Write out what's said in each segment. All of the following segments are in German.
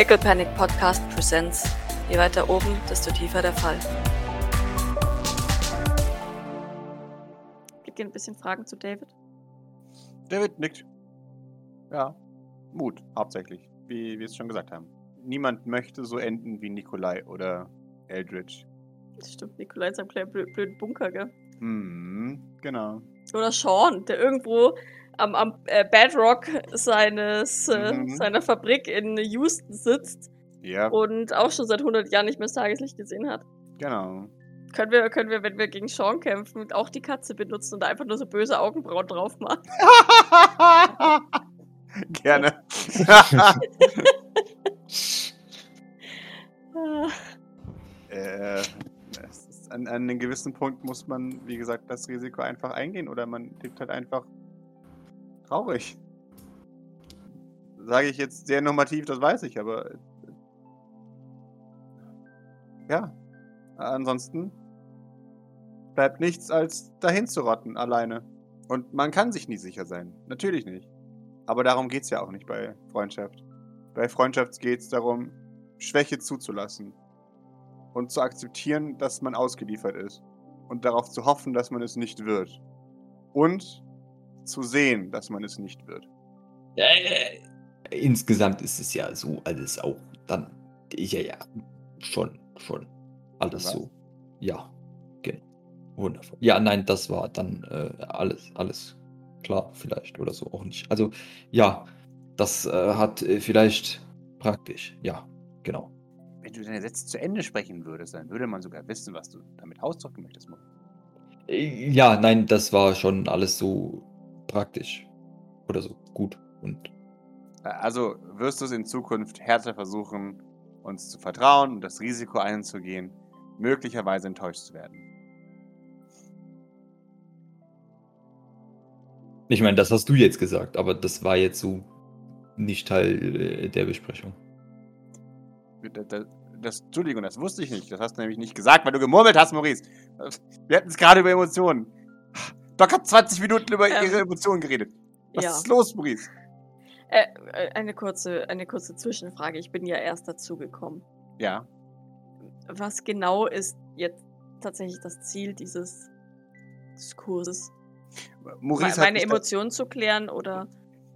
Pickle Panic Podcast Presents. Je weiter oben, desto tiefer der Fall. Gibt ihr ein bisschen Fragen zu David? David nickt. Ja, Mut, hauptsächlich, wie wir es schon gesagt haben. Niemand möchte so enden wie Nikolai oder Eldritch. Das stimmt, Nikolai ist ein kleiner blö- blöden Bunker, gell? Hm, genau. Oder Sean, der irgendwo am, am äh, Bedrock seines, äh, Mhm. seiner Fabrik in Houston sitzt Ja, und auch schon seit 100 Jahren nicht mehr das Tageslicht gesehen hat. genau. Können wir, können wir, wenn wir gegen Sean kämpfen, auch die Katze benutzen und einfach nur so böse Augenbrauen drauf machen? Gerne. Äh, an, an einem gewissen Punkt muss man, wie gesagt, das Risiko einfach eingehen oder man lebt halt einfach traurig. Sage ich jetzt sehr normativ, das weiß ich, aber. Ja. Ansonsten bleibt nichts als dahin zu rotten, alleine. Und man kann sich nie sicher sein. Natürlich nicht. Aber darum geht es ja auch nicht bei Freundschaft. Bei Freundschaft geht es darum, Schwäche zuzulassen und zu akzeptieren, dass man ausgeliefert ist und darauf zu hoffen, dass man es nicht wird und zu sehen, dass man es nicht wird. Äh, insgesamt ist es ja so alles auch dann. Ja, ja. Schon, schon. Alles Was? so. Ja. Genau. Wundervoll. Ja, nein, das war dann äh, alles, alles klar, vielleicht oder so auch nicht. Also, ja, das äh, hat äh, vielleicht praktisch. Ja, genau. Wenn du deine Sätze zu Ende sprechen würdest, dann würde man sogar wissen, was du damit ausdrücken möchtest. Äh, Ja, nein, das war schon alles so praktisch. Oder so gut. Und Also wirst du es in Zukunft härter versuchen, uns zu vertrauen und das Risiko einzugehen, möglicherweise enttäuscht zu werden. ich meine, das hast du jetzt gesagt, aber das war jetzt so nicht Teil äh, der Besprechung. Das, das, das, Entschuldigung, das wusste ich nicht. Das hast du nämlich nicht gesagt, weil du gemurmelt hast, Maurice. Wir hatten es gerade über Emotionen. Doc hat 20 Minuten über Ähm, ihre Emotionen geredet. Was ja. ist los, Maurice? Äh, äh, eine, kurze, eine kurze Zwischenfrage. Ich bin ja erst dazugekommen. Ja. Was genau ist jetzt tatsächlich das Ziel dieses Diskurses? Maurice meine Emotionen zu klären oder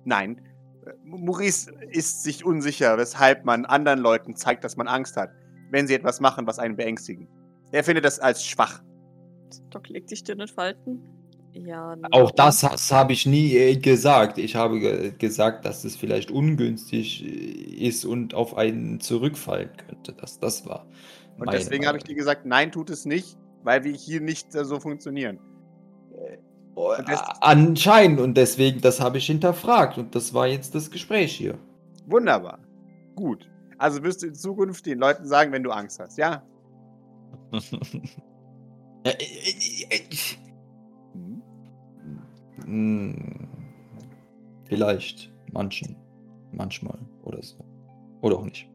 Nein. Äh, Maurice ist sich unsicher, weshalb man anderen Leuten zeigt, dass man Angst hat, wenn sie etwas machen, was einen beängstigen. Er findet das als schwach. Doc legt die Stirn in Falten? Ja. Auch das, das habe ich nie äh, gesagt. Ich habe ge gesagt, dass es vielleicht ungünstig äh, ist und auf einen zurückfallen könnte. Das, das war. Und deswegen habe ich dir gesagt, nein, tut es nicht, weil wir hier nicht äh, so funktionieren. Und das- Anscheinend und deswegen, das habe ich hinterfragt und das war jetzt das Gespräch hier. Wunderbar. Gut. Also wirst du in Zukunft den Leuten sagen, wenn du Angst hast, ja? Ja? Hm, Vielleicht manchen, manchmal oder so. Oder auch nicht.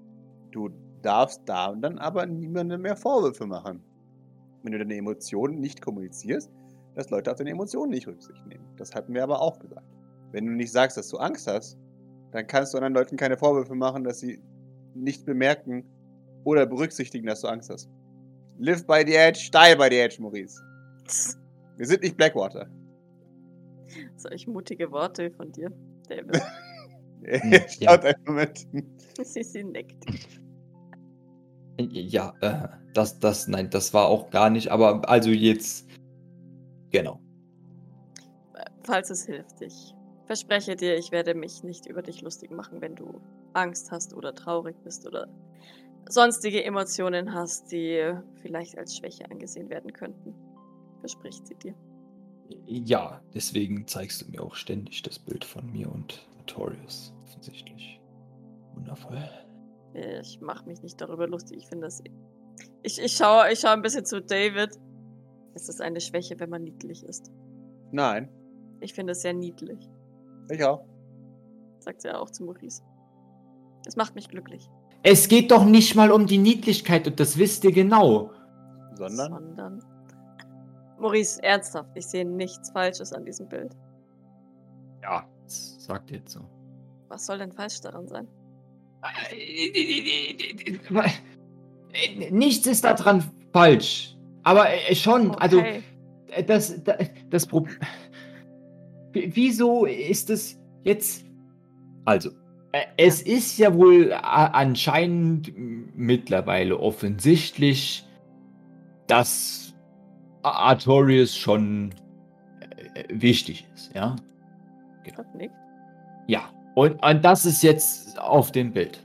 Du darfst da dann aber niemandem mehr Vorwürfe machen. Wenn du deine Emotionen nicht kommunizierst, dass Leute auf deine Emotionen nicht Rücksicht nehmen. Das hatten wir aber auch gesagt. Wenn du nicht sagst, dass du Angst hast, dann kannst du anderen Leuten keine Vorwürfe machen, dass sie nicht bemerken oder berücksichtigen, dass du Angst hast. Live by the edge, die by the edge, Maurice. Wir sind nicht Blackwater. Solch mutige Worte von dir, David. Er ja. schaut einen Moment. sie, sie nickt. Ja, äh, das, das, nein, das war auch gar nicht, aber also jetzt. Genau. Falls es hilft, ich verspreche dir, ich werde mich nicht über dich lustig machen, wenn du Angst hast oder traurig bist oder sonstige Emotionen hast, die vielleicht als Schwäche angesehen werden könnten. Verspricht sie dir. Ja, deswegen zeigst du mir auch ständig das Bild von mir und Notorious. Offensichtlich. Wundervoll. Ich mache mich nicht darüber lustig. Ich finde das. Ich, ich schaue ich schau ein bisschen zu David. Ist es eine Schwäche, wenn man niedlich ist? Nein, Ich finde es sehr niedlich, ich auch. sagt sie auch zu Maurice. Es macht mich glücklich. Es geht doch nicht mal um die Niedlichkeit und das wisst ihr genau. Sondern? Sondern. Maurice, ernsthaft, ich sehe nichts Falsches an diesem Bild. Ja, das sagt ihr jetzt so. Was soll denn falsch daran sein? Nichts ist daran falsch. Aber äh, schon, also Okay. äh, das, das, das Problem. Wieso ist es jetzt. Also, äh, es ist ja wohl anscheinend mittlerweile offensichtlich, dass Artorius schon äh, wichtig ist, ja? Nickt. Ja. Und, und das ist jetzt auf dem Bild.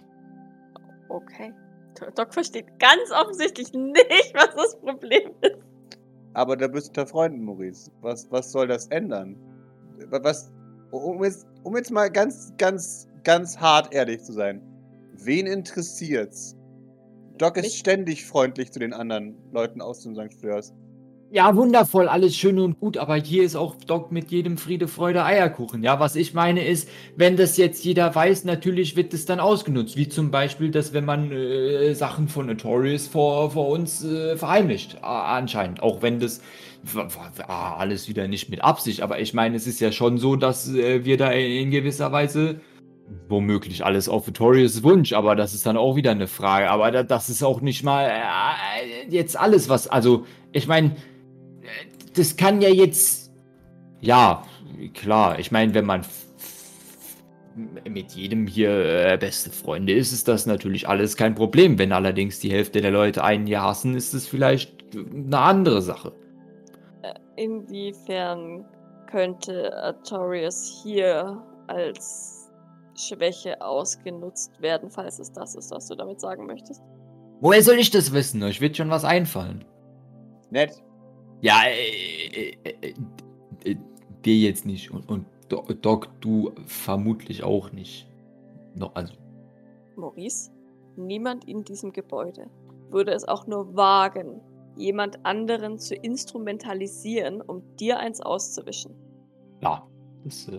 Okay. Do- Doc versteht ganz offensichtlich nicht, was das Problem ist. Aber da bist du unter Freunden, Maurice. Was, was soll das ändern? Wa- Was, um jetzt, um jetzt mal ganz, ganz, ganz hart ehrlich zu sein. Wen interessiert's? Doc ist ständig freundlich zu den anderen Leuten aus dem St. Fleurs. Ja, wundervoll, alles schön und gut, aber hier ist auch Doc mit jedem Friede, Freude, Eierkuchen. Ja, was ich meine ist, wenn das jetzt jeder weiß, natürlich wird es dann ausgenutzt. Wie zum Beispiel, dass wenn man äh, Sachen von Notorious vor, vor uns äh, verheimlicht, a- anscheinend. Auch wenn das ah, alles wieder nicht mit Absicht, aber ich meine, es ist ja schon so, dass äh, wir da in gewisser Weise womöglich alles auf Notorious Wunsch, aber das ist dann auch wieder eine Frage. Aber da, das ist auch nicht mal äh, jetzt alles, was, also, ich meine, das kann ja jetzt. Ja, klar. Ich meine, wenn man mit jedem hier äh, beste Freunde ist, ist das natürlich alles kein Problem. Wenn allerdings die Hälfte der Leute einen hier hassen, ist es vielleicht eine andere Sache. Inwiefern könnte Artorius hier als Schwäche ausgenutzt werden, falls es das ist, was du damit sagen möchtest? Woher soll ich das wissen? Euch wird schon was einfallen. Nett. Ja, äh, äh, äh, äh, dir jetzt nicht. Und, und Do- Doc, du vermutlich auch nicht. No, also, Maurice, niemand in diesem Gebäude würde es auch nur wagen, jemand anderen zu instrumentalisieren, um dir eins auszuwischen. ja. Das, äh,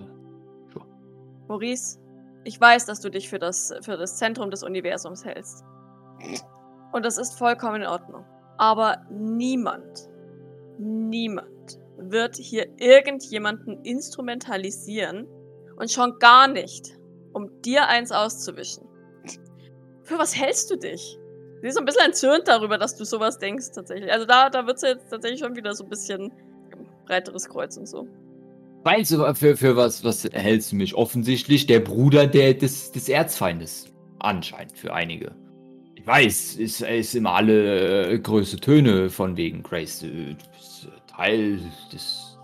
Maurice, ich weiß, dass du dich für das, für das Zentrum des Universums hältst. Und das ist vollkommen in Ordnung. Aber niemand, niemand wird hier irgendjemanden instrumentalisieren und schon gar nicht, um dir eins auszuwischen. Für was hältst du dich? Sie ist so ein bisschen entzürnt darüber, dass du sowas denkst, tatsächlich. Also da, da wird sie jetzt tatsächlich schon wieder so ein bisschen breiteres Kreuz und so. Meinst du, für, für was, was hältst du mich? Offensichtlich der Bruder der, des, des Erzfeindes. Anscheinend für einige. Ich weiß, es ist immer alle äh, größte Töne von wegen Grace. Teil des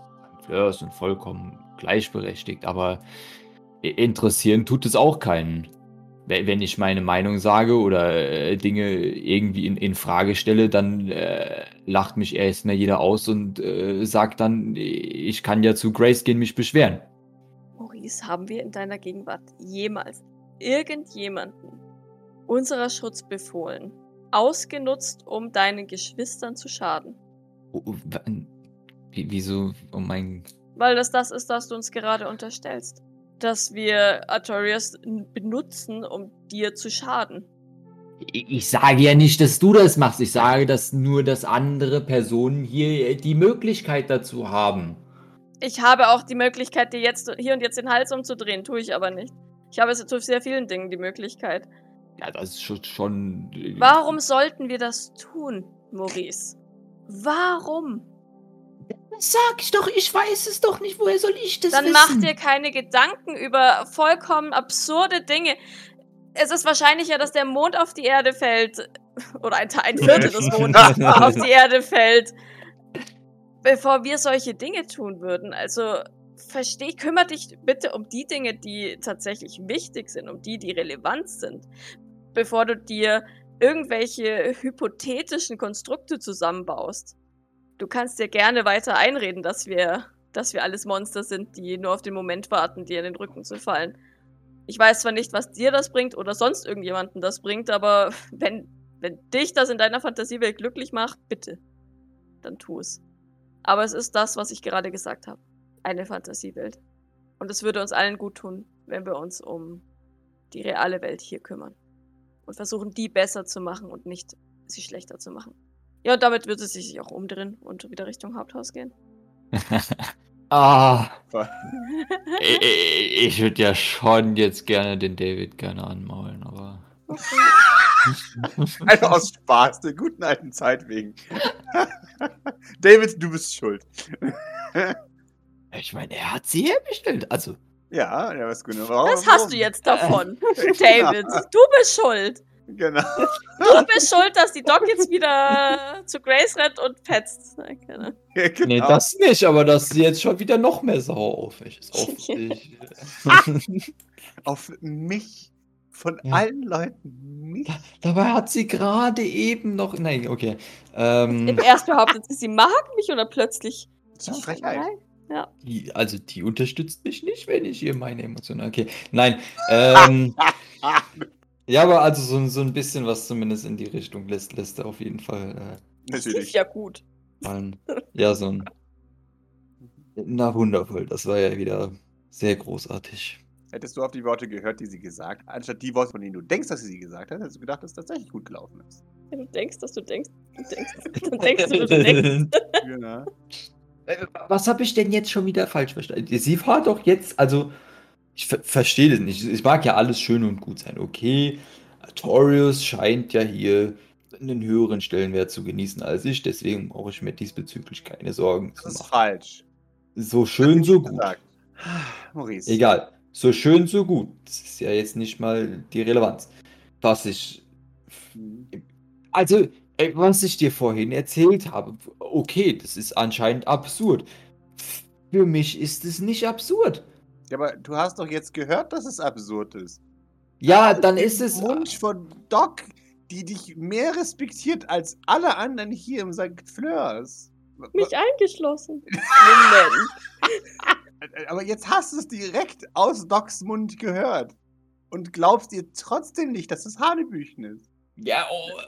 Fleurs und vollkommen gleichberechtigt, aber interessieren tut es auch keinen. We- Wenn ich meine Meinung sage oder äh, Dinge irgendwie in, in Frage stelle, dann äh, lacht mich erstmal jeder aus und äh, sagt dann, ich kann ja zu Grace gehen, mich beschweren. Maurice, haben wir in deiner Gegenwart jemals irgendjemanden unserer Schutz befohlen, ausgenutzt, um deinen Geschwistern zu schaden? Wie- Wieso? Oh mein. Weil das das ist, was du uns gerade unterstellst. Dass wir Artorias benutzen, um dir zu schaden. Ich sage ja nicht, dass du das machst. Ich sage, dass nur, dass andere Personen hier die Möglichkeit dazu haben. Ich habe auch die Möglichkeit, dir jetzt hier und jetzt den Hals umzudrehen, tue ich aber nicht. Ich habe zu sehr vielen Dingen die Möglichkeit. Ja, das ist schon. schon äh, Warum sollten wir das tun, Maurice? Warum? Sag ich doch, ich weiß es doch nicht. Woher soll ich das Dann wissen? mach dir keine Gedanken über vollkommen absurde Dinge. Es ist wahrscheinlicher, dass der Mond auf die Erde fällt. Oder ein, ein Viertel des Mondes auf die Erde fällt. Bevor wir solche Dinge tun würden. Also, versteh, kümmere dich bitte um die Dinge, die tatsächlich wichtig sind, um die, die relevant sind. Bevor du dir irgendwelche hypothetischen Konstrukte zusammenbaust. Du kannst dir gerne weiter einreden, dass wir, dass wir alles Monster sind, die nur auf den Moment warten, dir in den Rücken zu fallen. Ich weiß zwar nicht, was dir das bringt oder sonst irgendjemanden das bringt, aber wenn, wenn dich das in deiner Fantasiewelt glücklich macht, bitte, dann tu es. Aber es ist das, was ich gerade gesagt habe. Eine Fantasiewelt. Und es würde uns allen gut tun, wenn wir uns um die reale Welt hier kümmern. Und versuchen, die besser zu machen und nicht sie schlechter zu machen. Ja, und damit wird es sich auch umdrehen und wieder Richtung Haupthaus gehen. ah, ich, ich würde ja schon jetzt gerne den David gerne anmaulen, aber. Einfach aus Spaß, der guten alten Zeit wegen. David, du bist schuld. Ich meine, er hat sie hergestellt. Also, ja, ja, was genau. Was hast du jetzt davon, David? Du bist schuld. Genau. Du bist schuld, dass die Doc jetzt wieder zu Grace rennt und petzt. Genau. Ja, genau. nee, das nicht, aber dass sie jetzt schon wieder noch mehr sauer auf mich ist. Auf dich. Auf mich. Von Ja. allen Leuten. Mich. Dabei hat sie gerade eben noch. Nein, okay. Ähm, Erst behauptet sie, sie mag mich oder plötzlich. Das ist Frechheit. Nein. die, also, die unterstützt mich nicht, wenn ich ihr meine Emotionen. Okay. Nein. Ähm, ja, aber also so, so ein bisschen was zumindest in die Richtung lässt, lässt er auf jeden Fall äh, Natürlich. ja gut. fallen. Ja, so ein. Na, wundervoll. Das war ja wieder sehr großartig. Hättest du auf die Worte gehört, die sie gesagt hat, anstatt die Worte, von denen du denkst, dass sie sie gesagt hat, hättest du gedacht, dass es tatsächlich gut gelaufen ist. Wenn du denkst, dass du denkst, du denkst, dann denkst du, du denkst. Genau. Was habe ich denn jetzt schon wieder falsch verstanden? Sie war doch jetzt, also, ich ver verstehe das nicht. Es mag ja alles schön und gut sein. Okay, Artorius scheint ja hier einen höheren Stellenwert zu genießen als ich, deswegen brauche ich mir diesbezüglich keine Sorgen Das zu ist machen. falsch. So schön, so gut. Gesagt. Maurice. Egal. So schön, so gut. Das ist ja jetzt nicht mal die Relevanz. Was ich. Also, was ich dir vorhin erzählt habe, okay, das ist anscheinend absurd. Für mich ist es nicht absurd. Ja, aber du hast doch jetzt gehört, dass es absurd ist. Ja, dann ist es. Wunsch von Doc, die dich mehr respektiert als alle anderen hier im St. Fleurs. Mich eingeschlossen. Moment. Aber jetzt hast du es direkt aus Docs Mund gehört. Und glaubst dir trotzdem nicht, dass es Hanebüchen ist. Ja,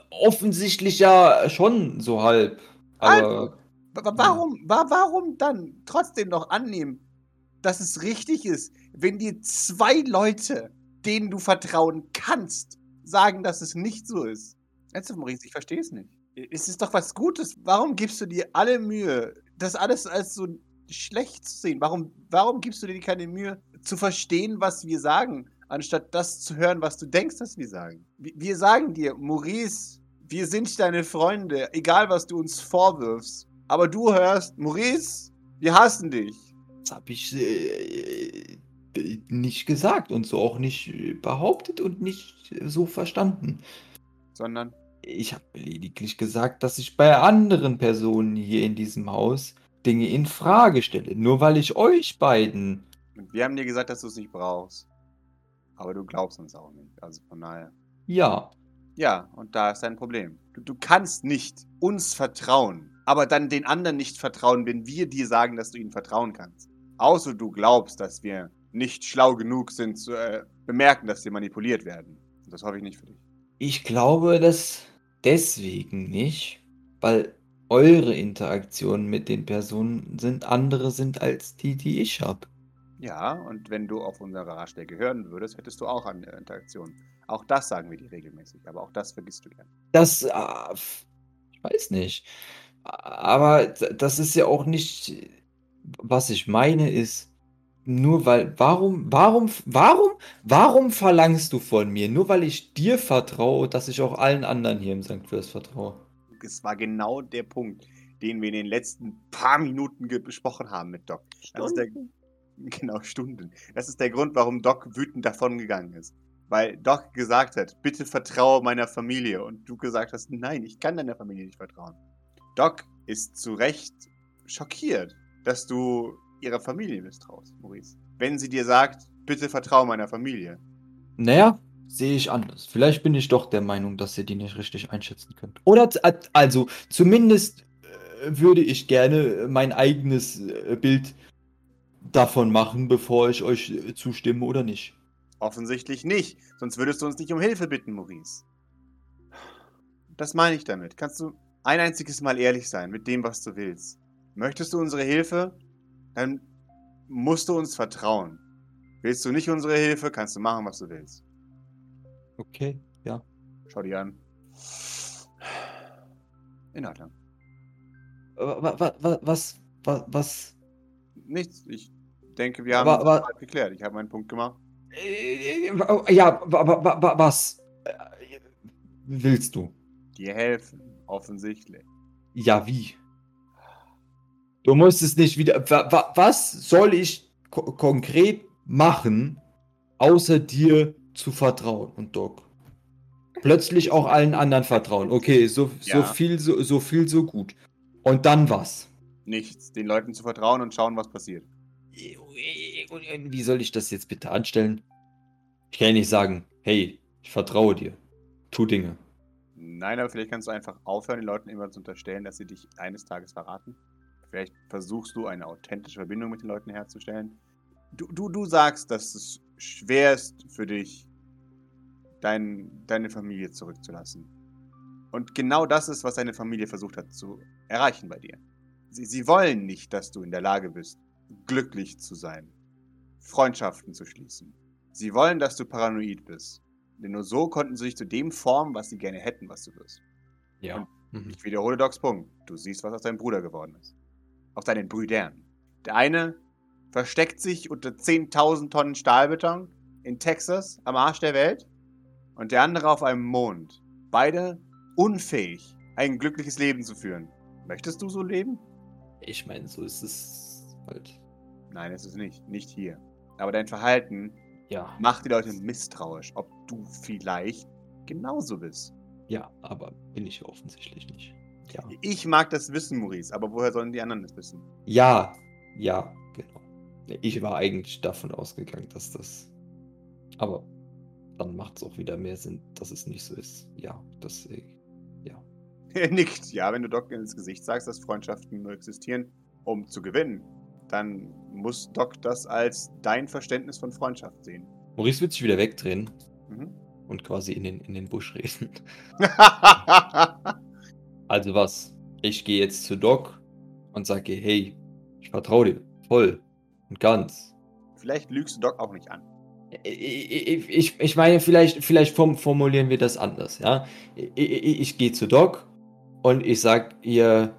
offensichtlich ja schon so halb. Aber. Wa- Warum, wa- warum dann trotzdem noch annehmen, dass es richtig ist, wenn dir zwei Leute, denen du vertrauen kannst, sagen, dass es nicht so ist? Ernsthaft, Maurice, ich verstehe es nicht. Es ist doch was Gutes. Warum gibst du dir alle Mühe, das alles als so schlecht zu sehen? Warum, warum gibst du dir keine Mühe, zu verstehen, was wir sagen, anstatt das zu hören, was du denkst, dass wir sagen? Wir, wir sagen dir, Maurice, wir sind deine Freunde, egal was du uns vorwirfst. Aber du hörst, Maurice, wir hassen dich. Das habe ich äh, nicht gesagt und so auch nicht äh, behauptet und nicht so verstanden. Sondern, Ich habe lediglich gesagt, dass ich bei anderen Personen hier in diesem Haus Dinge in Frage stelle. Nur weil ich euch beiden. wir haben dir gesagt, dass du es nicht brauchst. Aber du glaubst uns auch nicht. Also von daher. Ja. Ja, und da ist dein Problem. Du, du kannst nicht uns vertrauen, aber dann den anderen nicht vertrauen, wenn wir dir sagen, dass du ihnen vertrauen kannst. Außer du glaubst, dass wir nicht schlau genug sind zu äh, bemerken, dass wir manipuliert werden. Und das hoffe ich nicht für dich. Ich glaube das deswegen nicht, weil eure Interaktionen mit den Personen sind andere sind als die, die ich habe. Ja, und wenn du auf unsere Ratschläge hören würdest, hättest du auch eine Interaktion. Auch das sagen wir dir regelmäßig, aber auch das vergisst du gern. Das, äh, ich weiß nicht. Aber das ist ja auch nicht, was ich meine ist, nur weil, warum, warum, warum, warum verlangst du von mir? Nur weil ich dir vertraue, dass ich auch allen anderen hier im St. Fleurs vertraue. Es war genau der Punkt, den wir in den letzten paar Minuten besprochen haben mit Doc. Das ist der, genau, Stunden. Das ist der Grund, warum Doc wütend davongegangen ist. Weil Doc gesagt hat, bitte vertraue meiner Familie. Und du gesagt hast, nein, ich kann deiner Familie nicht vertrauen. Doc ist zu Recht schockiert, dass du ihrer Familie misstraust, Maurice. Wenn sie dir sagt, bitte vertraue meiner Familie. Naja, sehe ich anders. Vielleicht bin ich doch der Meinung, dass ihr die nicht richtig einschätzen könnt. Oder, also, zumindest äh, würde ich gerne mein eigenes äh, Bild davon machen, bevor ich euch äh, zustimme oder nicht. Offensichtlich nicht, sonst würdest du uns nicht um Hilfe bitten, Maurice. Das meine ich damit. Kannst du ein einziges Mal ehrlich sein mit dem, was du willst? Möchtest du unsere Hilfe? Dann musst du uns vertrauen. Willst du nicht unsere Hilfe, kannst du machen, was du willst. Okay, ja. Schau dir an. In Ordnung. Wa- wa- wa- Was, wa- was? Nichts. Ich denke, wir haben Aber- es aber- geklärt. Ich habe meinen Punkt gemacht. Äh, Ja, wa- wa- wa- wa- was? Äh, willst du? Dir helfen, offensichtlich. Ja, wie? Du musst es nicht wieder. Wa wa was soll ich ko konkret machen, außer dir zu vertrauen? Und Doc. Plötzlich auch allen anderen vertrauen. Okay, so, so, Ja. viel, so, so viel, so gut. Und dann was? Nichts. Den Leuten zu vertrauen und schauen, was passiert. Wie soll ich das jetzt bitte anstellen? Ich kann ja nicht sagen, hey, ich vertraue dir. Tu Dinge. Nein, aber vielleicht kannst du einfach aufhören, den Leuten immer zu unterstellen, dass sie dich eines Tages verraten. Vielleicht versuchst du eine authentische Verbindung mit den Leuten herzustellen. Du, du, du sagst, dass es schwer ist für dich, dein, deine Familie zurückzulassen. Und genau das ist, was deine Familie versucht hat zu erreichen bei dir. Sie, sie wollen nicht, dass du in der Lage bist, glücklich zu sein, Freundschaften zu schließen. Sie wollen, dass du paranoid bist. Denn nur so konnten sie dich zu dem formen, was sie gerne hätten, was du wirst. Ja. Mhm. Ich wiederhole Docs Punkt. Du siehst, was aus deinem Bruder geworden ist. Aus deinen Brüdern. Der eine versteckt sich unter 10.000 Tonnen Stahlbeton in Texas am Arsch der Welt und der andere auf einem Mond. Beide unfähig, ein glückliches Leben zu führen. Möchtest du so leben? Ich meine, so ist es halt. Nein, es ist nicht. Nicht hier. Aber dein Verhalten Ja. macht die Leute misstrauisch, ob du vielleicht genauso bist. Ja, aber bin ich offensichtlich nicht. Ja. Ich mag das wissen, Maurice, aber woher sollen die anderen das wissen? Ja, ja, genau. Ich war eigentlich davon ausgegangen, dass das. Aber dann macht es auch wieder mehr Sinn, dass es nicht so ist. Ja, deswegen. Ja. Er nickt. Ja, wenn du Doc ins Gesicht sagst, dass Freundschaften nur existieren, um zu gewinnen, dann muss Doc das als dein Verständnis von Freundschaft sehen. Maurice wird sich wieder wegdrehen Mhm. und quasi in den, in den Busch reden. Also was? Ich gehe jetzt zu Doc und sage, hey, ich vertraue dir. Voll und ganz. Vielleicht lügst du Doc auch nicht an. Ich, ich, ich meine, vielleicht, vielleicht form- formulieren wir das anders, ja. Ich, ich, ich gehe zu Doc und ich sag ihr,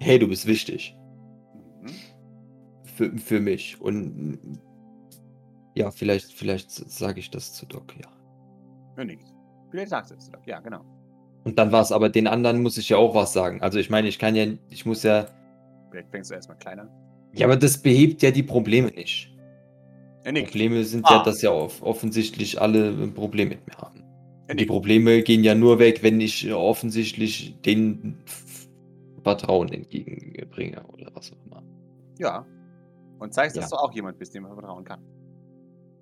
hey, du bist wichtig Mhm. für, für mich. Und ja, vielleicht, vielleicht sage ich das zu Doc, ja. Er nickt. Vielleicht sagst du es zu Doc. Ja, genau. Und dann war's, aber den anderen muss ich ja auch was sagen. Also ich meine, ich kann ja, ich muss ja, Vielleicht fängst du erstmal klein an. ja, aber das behebt ja die Probleme nicht. Nickt. Probleme sind Ah. ja, dass ja off offensichtlich alle ein Problem mit mir haben. Er Die. Probleme gehen ja nur weg, wenn ich äh, offensichtlich den Vertrauen entgegenbringe oder was auch immer. Ja. Und zeigst, dass Ja. du auch jemand bist, dem man vertrauen kann.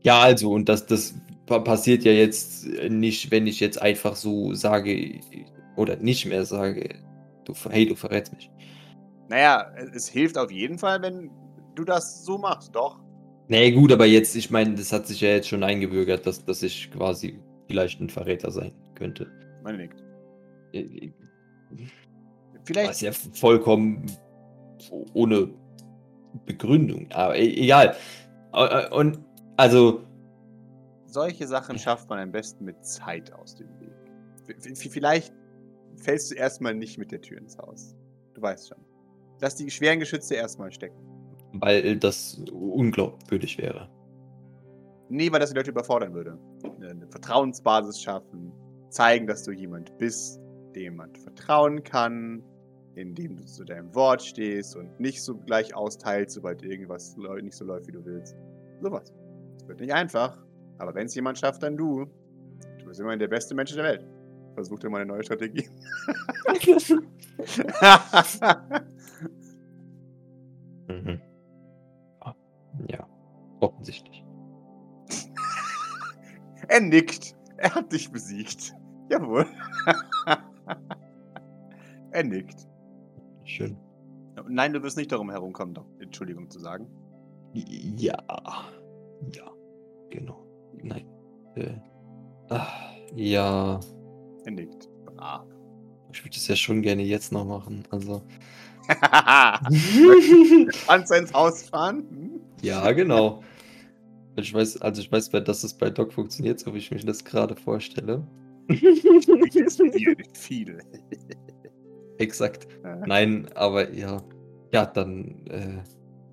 Ja, also, und das, das passiert ja jetzt nicht, wenn ich jetzt einfach so sage oder nicht mehr sage, du, hey, du verrätst mich. Naja, es, hilft auf jeden Fall, wenn du das so machst. Doch. Nee, gut, aber jetzt, ich meine, das hat sich ja jetzt schon eingebürgert, dass, dass ich quasi vielleicht ein Verräter sein könnte. Man nickt. Äh, Vielleicht. Was ja vollkommen ohne Begründung, aber e- egal. Und also, Solche Sachen schafft man am besten mit Zeit aus dem Weg. Vielleicht fällst du erstmal nicht mit der Tür ins Haus. Du weißt schon. Lass die schweren Geschütze erstmal stecken. weil das unglaubwürdig wäre. Nee, weil das die Leute überfordern würde. Eine Vertrauensbasis schaffen, zeigen, dass du jemand bist, dem man vertrauen kann, indem du zu deinem Wort stehst und nicht so gleich austeilst, sobald irgendwas nicht so läuft, wie du willst. Sowas. Es wird nicht einfach, aber wenn es jemand schafft, dann du. Du bist immerhin der beste Mensch der Welt. Versuch dir mal eine neue Strategie. Mhm. Ja. ja, offensichtlich. er nickt. Er hat dich besiegt. Jawohl. er nickt. Schön. Nein, du wirst nicht darum herumkommen, doch Entschuldigung zu sagen. Ja. Ja. Genau. Nein. Äh. Ah, ja. Er nickt. Brav. Ich würde es ja schon gerne jetzt noch machen. Also. Kannst du ins Haus fahren? Hm? ja, genau. Ich weiß, also ich weiß, dass es bei Doc funktioniert, so wie ich mich das gerade vorstelle. Viel, nicht viel. Exakt. Nein, aber ja. Ja, dann äh,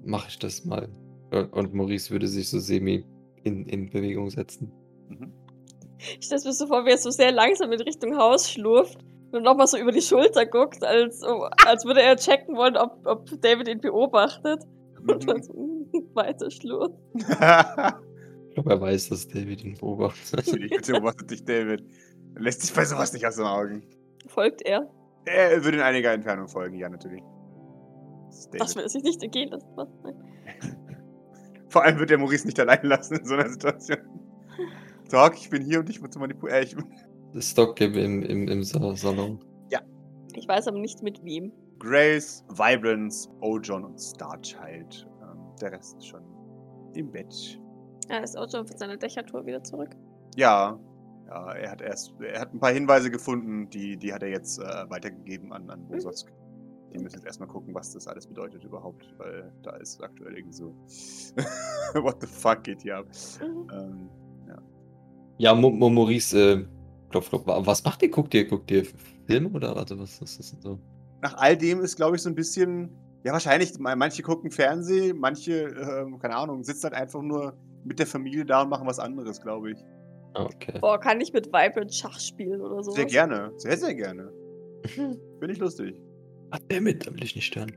mache ich das mal. Und, und Maurice würde sich so semi in, in Bewegung setzen. Mhm. Ich stelle mir so vor, wie er so sehr langsam in Richtung Haus schlurft und nochmal so über die Schulter guckt, als, als würde er checken wollen, ob, ob David ihn beobachtet. Und dann Mhm. so weiter schlurft. Ich glaube, er weiß, dass David ihn beobachtet. Natürlich beobachtet dich, David. Lässt sich bei sowas nicht aus den Augen. Folgt er. Er würde in einiger Entfernung folgen, ja, natürlich. Das David. Das will er sich nicht entgehen lassen. Vor allem wird der Maurice nicht allein lassen in so einer Situation. Doc, ich bin hier, um dich zu manipulieren. Äh, ich- Stock im, im, im, im Sa- Salon. Ich weiß aber nicht mit wem. Grace, Vibrance, Ojon und Starchild. Ähm, der Rest ist schon im Bett. Er ist auch schon von seiner Dächertour wieder zurück. Ja, ja er hat erst, er hat ein paar Hinweise gefunden, die, die hat er jetzt äh, weitergegeben an, an Bososk. Die müssen jetzt erstmal gucken, was das alles bedeutet überhaupt, weil da ist aktuell irgendwie so. What the fuck geht hier ab? Mhm. Ähm, Ja, Maurice, äh, klopf, klopf. Wa- Was macht ihr? Guckt ihr, guckt ihr Filme oder also was ist das denn so? nach all dem ist, glaube ich, so ein bisschen. Ja, wahrscheinlich, ma- manche gucken Fernsehen, manche, ähm, keine Ahnung, sitzen halt einfach nur mit der Familie da und machen was anderes, glaube ich. Ah, okay. Boah, kann ich mit Vibrant Schach spielen oder so? Sehr gerne. Sehr, sehr gerne. Finde ich lustig. Ah, damit, da will ich nicht stören.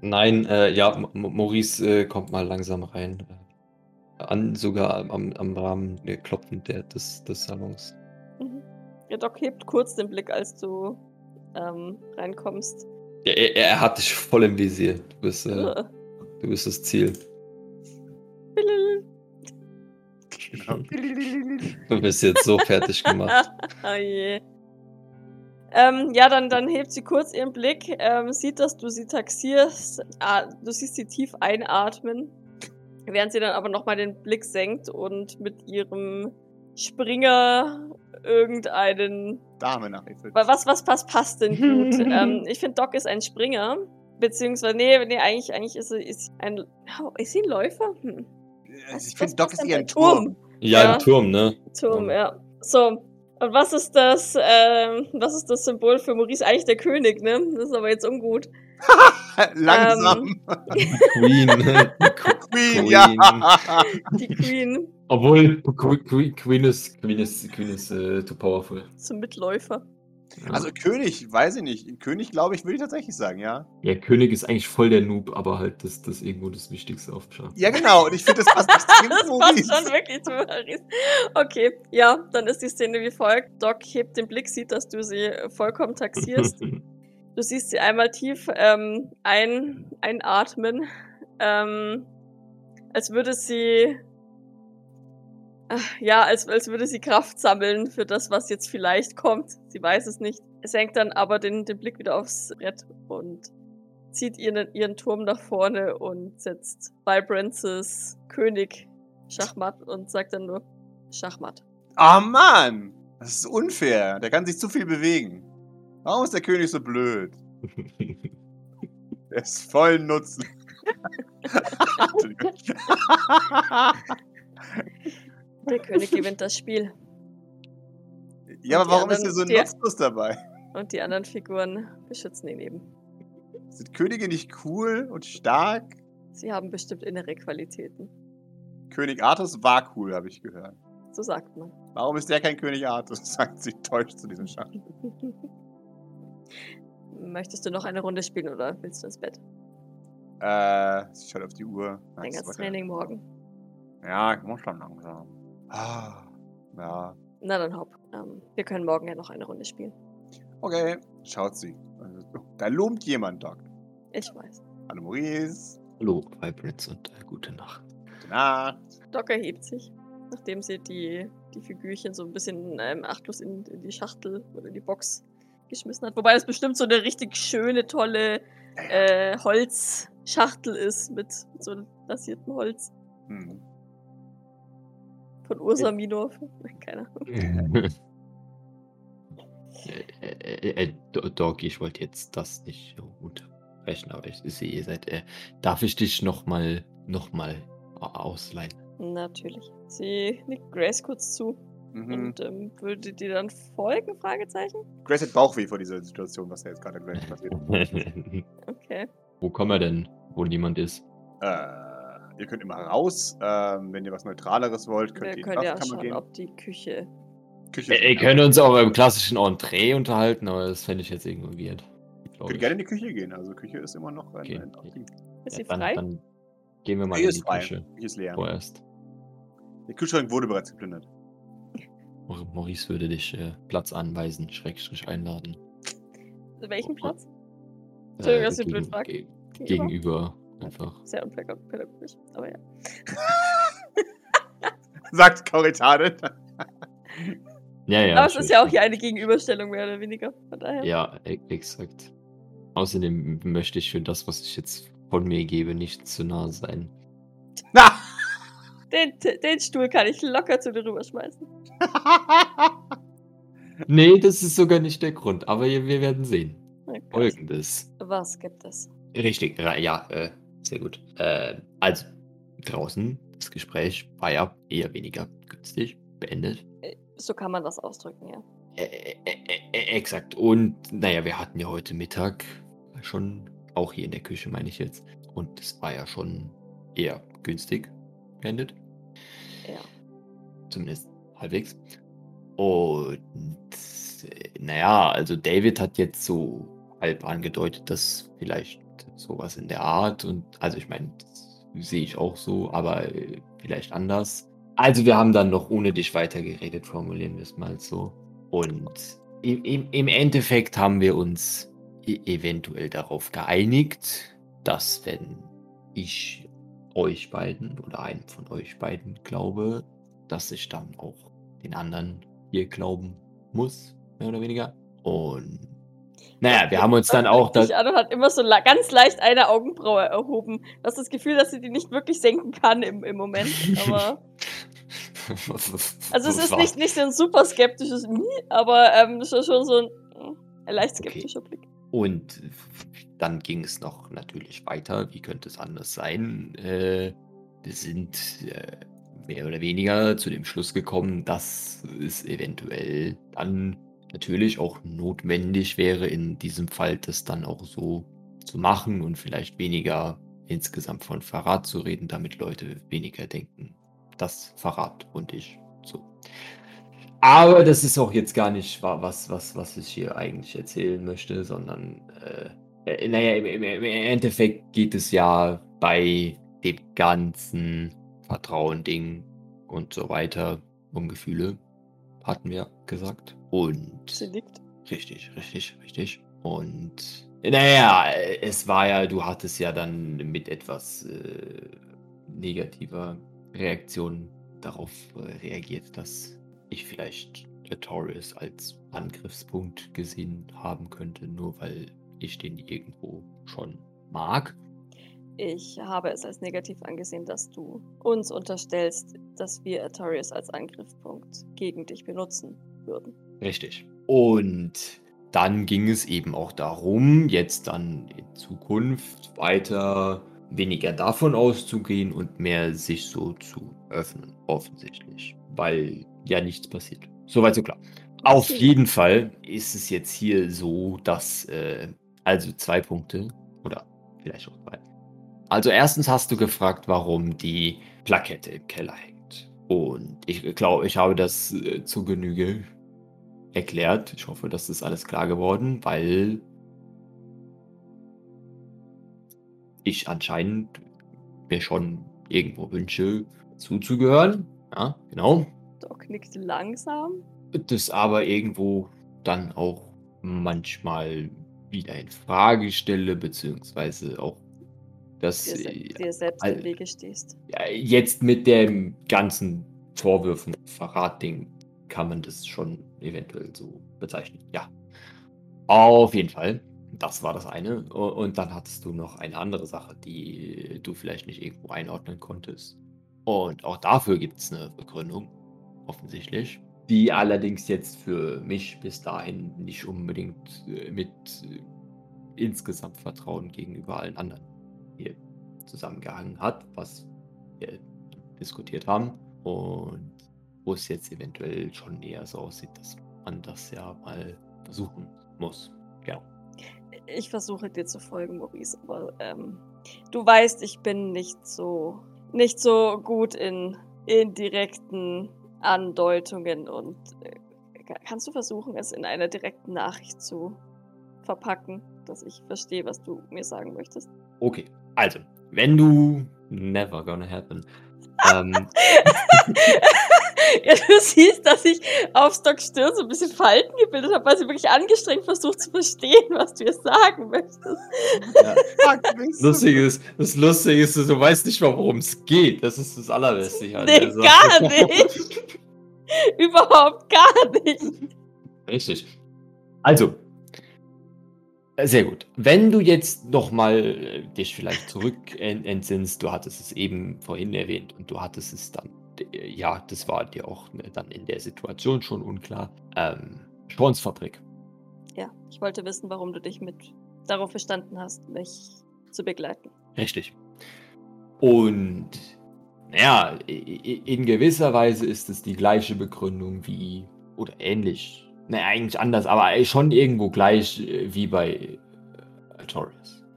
Nein, äh, ja, M Maurice äh, kommt mal langsam rein. Äh, an, sogar am, am Rahmen äh, klopfen der, des, des Salons. Mhm. Der Doc hebt kurz den Blick, als du ähm, reinkommst. Ja, er, er hat dich voll im Visier. Du bist, äh, du bist das Ziel. Du bist jetzt so fertig gemacht. oh je. Ähm, ja, dann, dann hebt sie kurz ihren Blick, ähm, sieht, dass du sie taxierst, ah, du siehst sie tief einatmen, während sie dann aber nochmal den Blick senkt und mit ihrem Springer irgendeinen Dame. Wa- Was, was, was passt denn gut? ähm, ich finde, Doc ist ein Springer. Beziehungsweise, nee, nee, eigentlich, eigentlich ist sie ist ein. Oh, ist sie ein Läufer? Hm. Also ich finde, Doc passt ist eher ein Turm. Ja, Ja. im Turm, ne? Turm, ja. So. Und was ist das, ähm, was ist das Symbol für Maurice? Eigentlich der König, ne? Das ist aber jetzt ungut. Langsam. Queen. ne? Queen, Queen. ja. Die Queen Obwohl, Que- Que- Queen ist, Queen ist, Queen ist äh, too powerful. zum Mitläufer. Ja. Also König, weiß ich nicht. König, glaube ich, würde ich tatsächlich sagen, ja. ja, König ist eigentlich voll der Noob, aber halt das, das irgendwo das Wichtigste auf Chart. Ja, genau. Und ich finde, das passt extrem Das zu passt Maurice. schon wirklich zu Maurice. Okay, ja, dann ist die Szene wie folgt. Doc hebt den Blick, sieht, dass du sie vollkommen taxierst. Du siehst sie einmal tief ähm, ein, einatmen, ähm, als würde sie, ja, als, als würde sie Kraft sammeln für das, was jetzt vielleicht kommt. Sie weiß es nicht. Senkt dann aber den, den Blick wieder aufs Brett und zieht ihren, ihren Turm nach vorne und setzt Vibrances König Schachmatt und sagt dann nur Schachmatt. Ah, Mann. Das ist unfair. Der kann sich zu viel bewegen. Warum ist der König so blöd? Der ist voll Nutzen. König gewinnt das Spiel. ja, Und aber warum ist hier so ein anderen- Nutzlos dabei? Und die anderen Figuren beschützen ihn eben. Sind Könige nicht cool und stark? Sie haben bestimmt innere Qualitäten. König Artus war cool, habe ich gehört. So sagt man. Warum ist der kein König Artus? Sagt sie täuscht zu diesem Schach. Möchtest du noch eine Runde spielen oder willst du ins Bett? Äh, sie schaut auf die Uhr. Nice, ganzes. Training morgen. Ja, ich muss schon langsam. Ah, ja. Na dann hopp. Ähm, wir können morgen ja noch eine Runde spielen. Okay, schaut sie. Also, Da loomt jemand, Doc. Ich weiß. Hallo Maurice. Hallo, Vibrance und äh, gute Nacht. Gute Nacht. Doc erhebt sich, nachdem sie die, die Figürchen so ein bisschen ähm, achtlos in, in die Schachtel oder in die Box geschmissen hat. Wobei das bestimmt so eine richtig schöne, tolle äh, Holzschachtel ist mit, mit so lasiertem Holz Hm. Von Ursa Minor. Keine Ahnung. Äh, äh, äh, Do- Dog, ich wollte jetzt das nicht so unterbrechen, aber ich sehe, ihr seid. Äh, darf ich dich nochmal noch mal au- ausleihen? Natürlich. Sie nickt Grace kurz zu Mhm. und ähm, würde dir dann folgen? Fragezeichen. Grace hat Bauchweh vor dieser Situation, was da jetzt gerade gleich passiert. Okay. Wo kommen wir denn, wo niemand ist? Äh, ihr könnt immer raus. Ähm, wenn ihr was Neutraleres wollt, könnt ihr in die ja Waffenkammer schauen, gehen. ob die Küche. Küche Wir können uns auch beim klassischen Entree unterhalten, aber das fände ich jetzt irgendwie weird. könnt gerne in die Küche gehen. Also Küche ist immer noch ein, Okay. ein. Ist sie Ja, dann, frei? dann gehen wir mal Küche in die frei. Küche Küche ist leer. vorerst. Der Kühlschrank wurde bereits geplündert. Maur- Maurice würde dich äh, Platz anweisen, Schrägstrich einladen. Welchen Platz? Äh, Entschuldigung, dass ich blöd ge- Gegenüber? Einfach. Sehr unpädagogisch, aber ja. Sagt Corritane. Ja, ja. aber es ist ja auch hier eine Gegenüberstellung, mehr oder weniger. Von daher. Ja, e exakt. Außerdem möchte ich für das, was ich jetzt von mir gebe, nicht zu nah sein. Na! Den, den Stuhl kann ich locker zu dir rüberschmeißen. Nee, das ist sogar nicht der Grund, aber wir werden sehen. Oh. Folgendes. Was gibt es? Richtig, ja, ja äh, sehr gut. Äh, also, draußen, das Gespräch war ja eher weniger günstig beendet. So kann man das ausdrücken, ja. Äh, äh, äh, äh, exakt. Und naja, wir hatten ja heute Mittag schon, auch hier in der Küche meine ich jetzt. Und es war ja schon eher günstig beendet. Ja. Zumindest halbwegs. Und äh, naja, also David hat jetzt so halb angedeutet, dass vielleicht sowas in der Art und also ich meine, sehe ich auch so, aber äh, vielleicht anders. Also wir haben dann noch ohne dich weitergeredet, formulieren wir es mal so. Und im, im, im Endeffekt haben wir uns e eventuell darauf geeinigt, dass wenn ich euch beiden oder einem von euch beiden glaube, dass ich dann auch den anderen hier glauben muss, mehr oder weniger. Und naja, wir haben uns dann auch das. Anno hat immer so ganz leicht eine Augenbraue erhoben. Du hast das Gefühl, dass sie die nicht wirklich senken kann im, im Moment. Aber. Also es ist nicht, nicht so ein super skeptisches "Hm", aber ähm, schon, schon so ein, ein leicht Okay. skeptischer Blick. Und dann ging es noch natürlich weiter. Wie könnte es anders sein? Äh, wir sind äh, mehr oder weniger zu dem Schluss gekommen, dass es eventuell dann natürlich auch notwendig wäre, in diesem Fall das dann auch so zu machen und vielleicht weniger insgesamt von Verrat zu reden, damit Leute weniger denken, das Verrat und ich so. Aber das ist auch jetzt gar nicht wa- was, was, was ich hier eigentlich erzählen möchte, sondern äh, äh, naja, im, im, im Endeffekt geht es ja bei dem ganzen Vertrauen-Ding und so weiter um Gefühle, hatten wir gesagt. Und Sie nickt. Richtig, richtig, richtig. Und naja, es war ja, du hattest ja dann mit etwas äh, negativer Reaktion darauf äh, reagiert, dass ich vielleicht Artorias als Angriffspunkt gesehen haben könnte, nur weil ich den irgendwo schon mag. Ich habe es als negativ angesehen, dass du uns unterstellst, dass wir Artorias als Angriffspunkt gegen dich benutzen würden. Richtig. Und dann ging es eben auch darum, jetzt dann in Zukunft weiter weniger davon auszugehen und mehr sich so zu öffnen, offensichtlich. Weil ja nichts passiert. Soweit so klar. Auf jeden Fall ist es jetzt hier so, dass, äh, also zwei Punkte, oder vielleicht auch drei. Also erstens hast du gefragt, warum die Plakette im Keller hängt. Und ich glaube, ich habe das äh, zu Genüge erklärt. Ich hoffe, das ist alles klar geworden, weil ich anscheinend mir schon irgendwo wünsche, zuzugehören. Ja, genau. Doc nickt langsam. Das aber irgendwo dann auch manchmal wieder in Frage stelle, beziehungsweise auch das Dir, äh, dir selbst al- im Wege stehst. jetzt mit dem ganzen Vorwürfen, Verratding, kann man das schon eventuell so bezeichnen. Ja. Auf jeden Fall. Das war das eine. Und dann hattest du noch eine andere Sache, die du vielleicht nicht irgendwo einordnen konntest. Und auch dafür gibt es eine Begründung, offensichtlich. Die allerdings jetzt für mich bis dahin nicht unbedingt äh, mit äh, insgesamt Vertrauen gegenüber allen anderen hier zusammengehangen hat, was wir diskutiert haben. Und wo es jetzt eventuell schon eher so aussieht, dass man das ja mal versuchen muss. Genau. Ich versuche dir zu folgen, Maurice, aber ähm, du weißt, ich bin nicht so nicht so gut in indirekten Andeutungen und äh, kannst du versuchen, es in einer direkten Nachricht zu verpacken, dass ich verstehe, was du mir sagen möchtest? Okay, also, wenn du never gonna happen. ähm, ja, du siehst, dass ich auf Stock Stirn so ein bisschen Falten gebildet habe, weil sie wirklich angestrengt versucht zu verstehen, was du jetzt sagen möchtest. Ja. Lustig ist, das Lustige ist, du weißt nicht mal, worum es geht. Das ist das Allerbeste. an Nee, Sache. gar nicht. Überhaupt gar nicht. Richtig. Also, sehr gut. Wenn du jetzt nochmal äh, dich vielleicht zurück en- entsinnst, du hattest es eben vorhin erwähnt und du hattest es dann, äh, ja, das war dir auch ne, dann in der Situation schon unklar. Ähm, Spornsfabrik. Ja, ich wollte wissen, warum du dich mit darauf verstanden hast, mich zu begleiten. Richtig. Und i- in gewisser Weise ist es die gleiche Begründung wie, oder ähnlich, naja, eigentlich anders, aber schon irgendwo gleich äh, wie bei äh.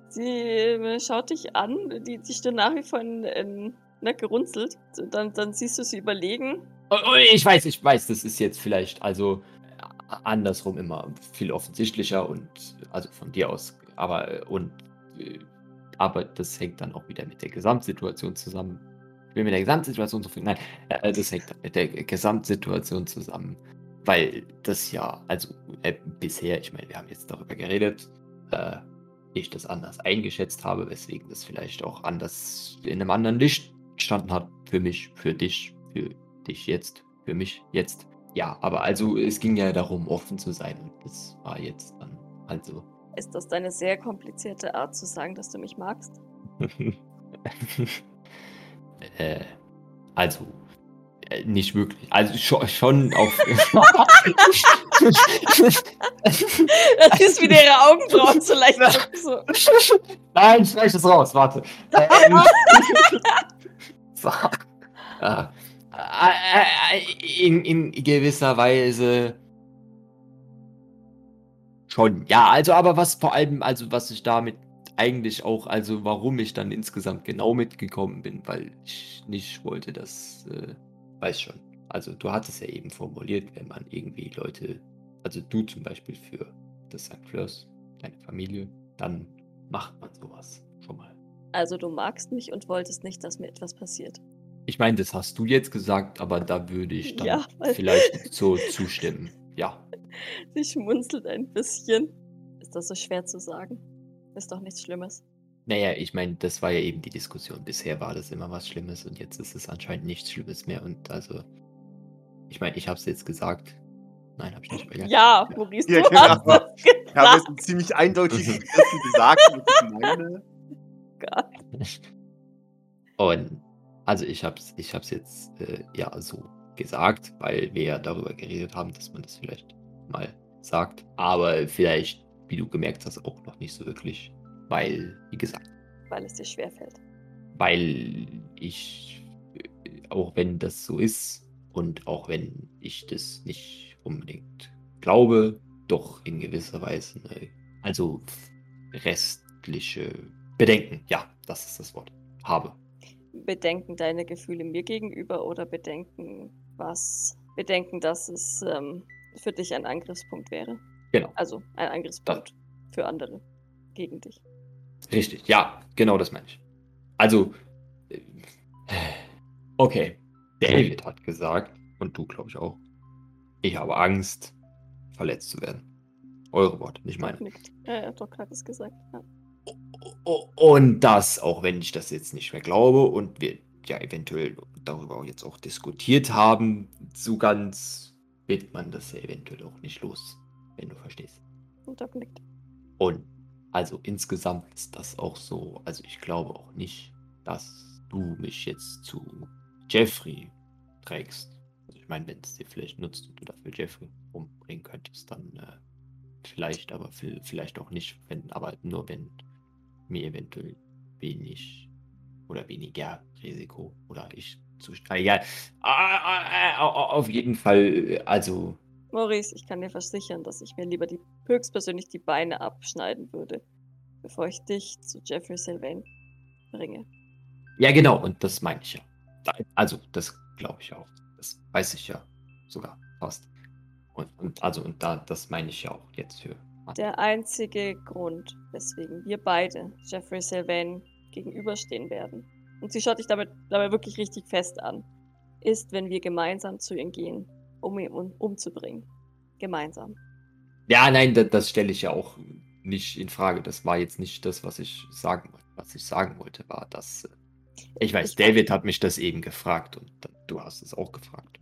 Sie äh, schaut dich an, die, die Stirn nach wie vor in, in, ne, gerunzelt. Dann, dann siehst du sie überlegen. Oh, oh, Ich weiß, ich weiß, das ist jetzt vielleicht also andersrum immer viel offensichtlicher und also von dir aus, aber äh, und aber das hängt dann auch wieder mit der Gesamtsituation zusammen. Ich will mit der Gesamtsituation zufrieden. Nein, das hängt dann mit der Gesamtsituation zusammen, weil das ja, also äh, bisher, ich meine, wir haben jetzt darüber geredet, äh, ich das anders eingeschätzt habe, weswegen das vielleicht auch anders in einem anderen Licht gestanden hat für mich, für dich, für dich jetzt, für mich jetzt. Ja, aber also es ging ja darum, offen zu sein und das war jetzt dann also. Ist das deine sehr komplizierte Art zu sagen, dass du mich magst? äh, also nicht wirklich. Also schon, schon auf. Das ist wie ihre Augenbrauen so leicht so. Nein, streich es raus, warte. Ähm, so. Ah. In, in gewisser Weise schon. Ja, also aber was vor allem, also was ich damit eigentlich auch, also warum ich dann insgesamt genau mitgekommen bin, weil ich nicht wollte, dass, äh, weiß schon. Also du hattest ja eben formuliert, wenn man irgendwie Leute, also du zum Beispiel für das St. Fleurs, deine Familie, dann macht man sowas schon mal. Also du magst mich und wolltest nicht, dass mir etwas passiert. Ich meine, das hast du jetzt gesagt, aber da würde ich dann Ja, vielleicht so zustimmen. Ja. Sie schmunzelt ein bisschen. Ist das so schwer zu sagen? Ist doch nichts Schlimmes. Naja, ich meine, das war ja eben die Diskussion. Bisher war das immer was Schlimmes und jetzt ist es anscheinend nichts Schlimmes mehr. Und also, ich meine, ich habe es jetzt gesagt. Nein, habe ich nicht. aber Ja, Maurice, Ja, du genau. hast es Ich habe gesagt. jetzt ziemlich eindeutig Begriffen gesagt, was ich meine. Und also ich habe es ich hab's jetzt äh, ja so gesagt, weil wir ja darüber geredet haben, dass man das vielleicht mal sagt. Aber vielleicht, wie du gemerkt hast, auch noch nicht so wirklich. Weil, wie gesagt, Weil es dir schwerfällt. weil ich, äh, auch wenn das so ist und auch wenn ich das nicht unbedingt glaube, doch in gewisser Weise, ne, also restliche Bedenken, ja, das ist das Wort, habe. Bedenken deine Gefühle mir gegenüber oder bedenken was? Bedenken, dass es ähm, für dich ein Angriffspunkt wäre. Genau. Also ein Angriffspunkt für andere gegen dich. Richtig, ja, genau das meine ich. Also, äh, okay, David hat gesagt, und du glaube ich auch, ich habe Angst, verletzt zu werden. Eure Worte, nicht meine. Doc hat es gesagt. Ja. Und das, auch wenn ich das jetzt nicht mehr glaube und wir ja eventuell darüber auch jetzt auch diskutiert haben, so ganz wird man das ja eventuell auch nicht los, wenn du verstehst. Und Doc nickt. Und also insgesamt ist das auch so, also ich glaube auch nicht, dass du mich jetzt zu Jeffrey trägst. Also ich meine, wenn es dir vielleicht nutzt und du dafür Jeffrey umbringen könntest, dann äh, vielleicht, aber vi- vielleicht auch nicht, wenn, aber nur wenn mir eventuell wenig oder weniger Risiko oder ich zu ah, egal. Ah, ah, ah, Auf jeden Fall, also Maurice, ich kann dir versichern, dass ich mir lieber die, höchstpersönlich die Beine abschneiden würde, bevor ich dich zu Jeffrey Sylvain bringe. Ja, genau, und das meine ich ja. Also, das glaube ich auch. Das weiß ich ja sogar fast. Und, und also, und da, das meine ich ja auch jetzt für. Der einzige Grund, weswegen wir beide Jeffrey Sylvain gegenüberstehen werden, und sie schaut dich damit, dabei wirklich richtig fest an, ist, wenn wir gemeinsam zu ihm gehen, um ihn um, umzubringen. Gemeinsam. Ja, nein, das, das stelle ich ja auch nicht in Frage. Das war jetzt nicht das, was ich sagen wollte. Was ich sagen wollte, war, dass. äh, Ich weiß, Ich- David hat mich das eben gefragt und du hast es auch gefragt.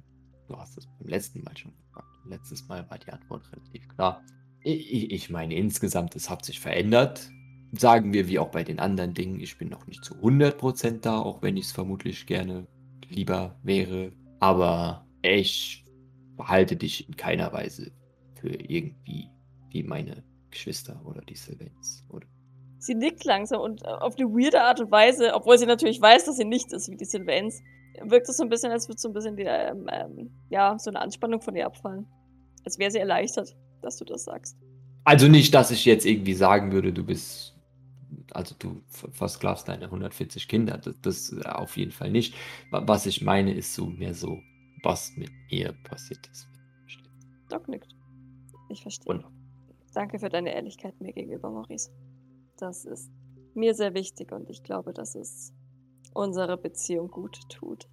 Du hast es beim letzten Mal schon gefragt. Letztes Mal war die Antwort relativ klar. Ich, ich- meine, insgesamt, es hat sich verändert. Sagen wir wie auch bei den anderen Dingen, ich bin noch nicht zu 100% da, auch wenn ich es vermutlich gerne lieber wäre. Aber ich verhalte dich in keiner Weise für irgendwie wie meine Geschwister oder die Sylvains. Oder Sie nickt langsam und äh, auf eine weirde Art und Weise, obwohl sie natürlich weiß, dass sie nicht ist wie die Sylvains, wirkt es so ein bisschen, als würde so ein bisschen die, ähm, ähm, ja, so eine Anspannung von ihr abfallen. Als wäre sie erleichtert, dass du das sagst. also nicht, dass ich jetzt irgendwie sagen würde, du bist, also du ver- versklavst deine 140 Kinder. Das, das äh, auf jeden Fall nicht. Wa- Was ich meine, ist so mehr so, was mit mir passiert ist. Doc nickt. Ich verstehe. Wunderbar. Danke für deine Ehrlichkeit mir gegenüber, Maurice. Das ist mir sehr wichtig und ich glaube, dass es unserer Beziehung gut tut.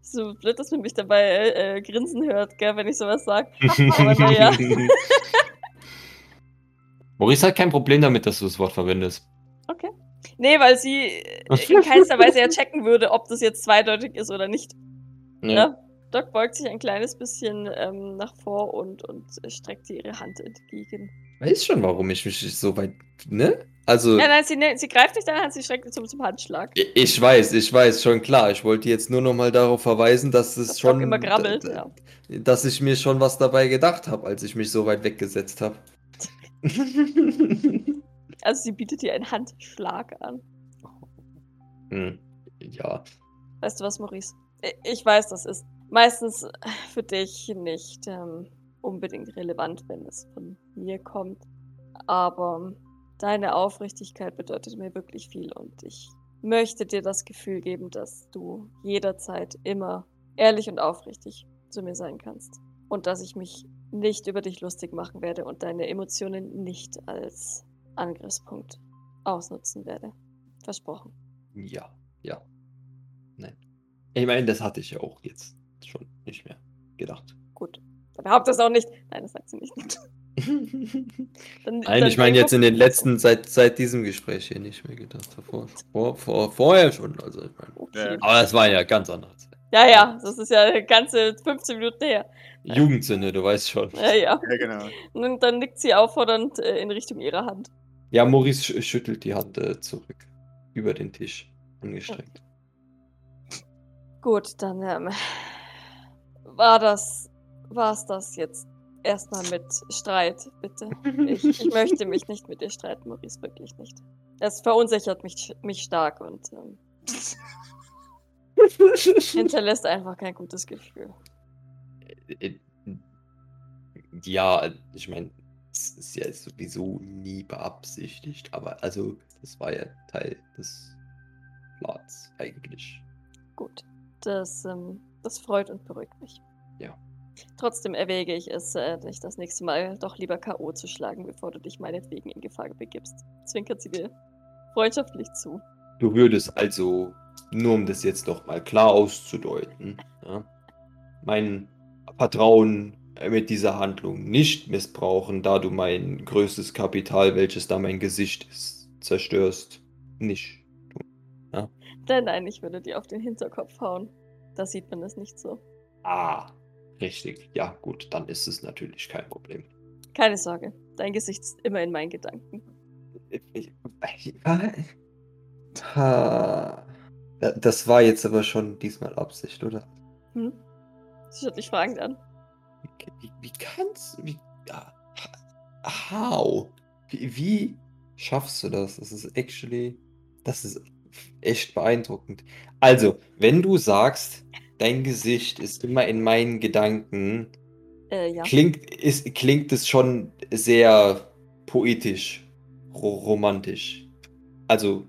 So blöd, dass man mich dabei äh, grinsen hört, gell, wenn ich sowas sage. Naja. Maurice hat kein Problem damit, dass du das Wort verwendest. Okay. Nee, weil sie äh, in keinster Weise ja checken würde, ob das jetzt zweideutig ist oder nicht. Ja. Doc beugt sich ein kleines bisschen ähm, nach vor und, und streckt ihr ihre Hand entgegen. Weiß schon, warum ich mich so weit, ne? Also, Nein, nein, sie, ne- sie greift nicht deine Hand, sie streckt zum, zum Handschlag. ich weiß, ich weiß, schon klar. Ich wollte jetzt nur noch mal darauf verweisen, dass es Dass schon, Doc immer grabbelt, ja. dass ich mir schon was dabei gedacht habe, als ich mich so weit weggesetzt habe. Also sie bietet dir einen Handschlag an. hm. Ja, Weißt du was, Maurice? Ich weiß, das ist meistens für dich nicht ähm, unbedingt relevant, wenn es von mir kommt. Aber deine Aufrichtigkeit bedeutet mir wirklich viel und ich möchte dir das Gefühl geben, dass du jederzeit immer ehrlich und aufrichtig zu mir sein kannst. Und dass ich mich nicht über dich lustig machen werde und deine Emotionen nicht als Angriffspunkt ausnutzen werde. Versprochen. ja, ja. Nein. Ich meine, das hatte ich ja auch jetzt schon nicht mehr gedacht. Gut. Dann behauptet das auch nicht. Nein, das sagt sie nicht. Dann, Nein, dann ich meine jetzt in den letzten, seit, seit diesem Gespräch hier nicht mehr gedacht. Vor, vor, vor, vorher schon. Also, ich meine. Okay. Aber das war ja ganz anders. Ja, ja, das ist ja ganze 15 Minuten her. Jugendsünde, du weißt schon. Ja, ja. Ja, genau. Und dann nickt sie auffordernd äh, in Richtung ihrer Hand. Ja, Maurice sch schüttelt die Hand äh, zurück. Über den Tisch. Angestreckt. Gut, dann ähm, war das, war's das jetzt erstmal mit Streit, bitte. Ich, ich möchte mich nicht mit dir streiten, Maurice, wirklich nicht. Es verunsichert mich, mich stark und ähm, hinterlässt einfach kein gutes Gefühl. Äh, Ja, ich meine, es ist ja sowieso nie beabsichtigt, aber also, das war ja Teil des Plans eigentlich. Gut, das, ähm, das freut und beruhigt mich. Ja. Trotzdem erwäge ich es, äh, dich das nächste Mal doch lieber K.O. zu schlagen, bevor du dich meinetwegen in Gefahr begibst. Zwinkert sie dir freundschaftlich zu. Du würdest also, nur um das jetzt noch mal klar auszudeuten, ja, mein Vertrauen mit dieser Handlung nicht missbrauchen, da du mein größtes Kapital, welches da mein Gesicht ist, zerstörst. Nicht. Nein, nein, ich würde dir auf den Hinterkopf hauen. Da sieht man es nicht so. Ah, richtig. Ja, gut, dann ist es natürlich kein Problem. Keine Sorge, dein Gesicht ist immer in meinen Gedanken. Das war jetzt aber schon diesmal Absicht, oder? Hm? Sie schaut dich fragend an. Wie, wie kannst wie, ah, How? Wie, wie schaffst du das? Das ist actually, das ist echt beeindruckend. Also, wenn du sagst, dein Gesicht ist immer in meinen Gedanken, Äh, ja. klingt, ist, klingt es schon sehr poetisch, ro romantisch. Also,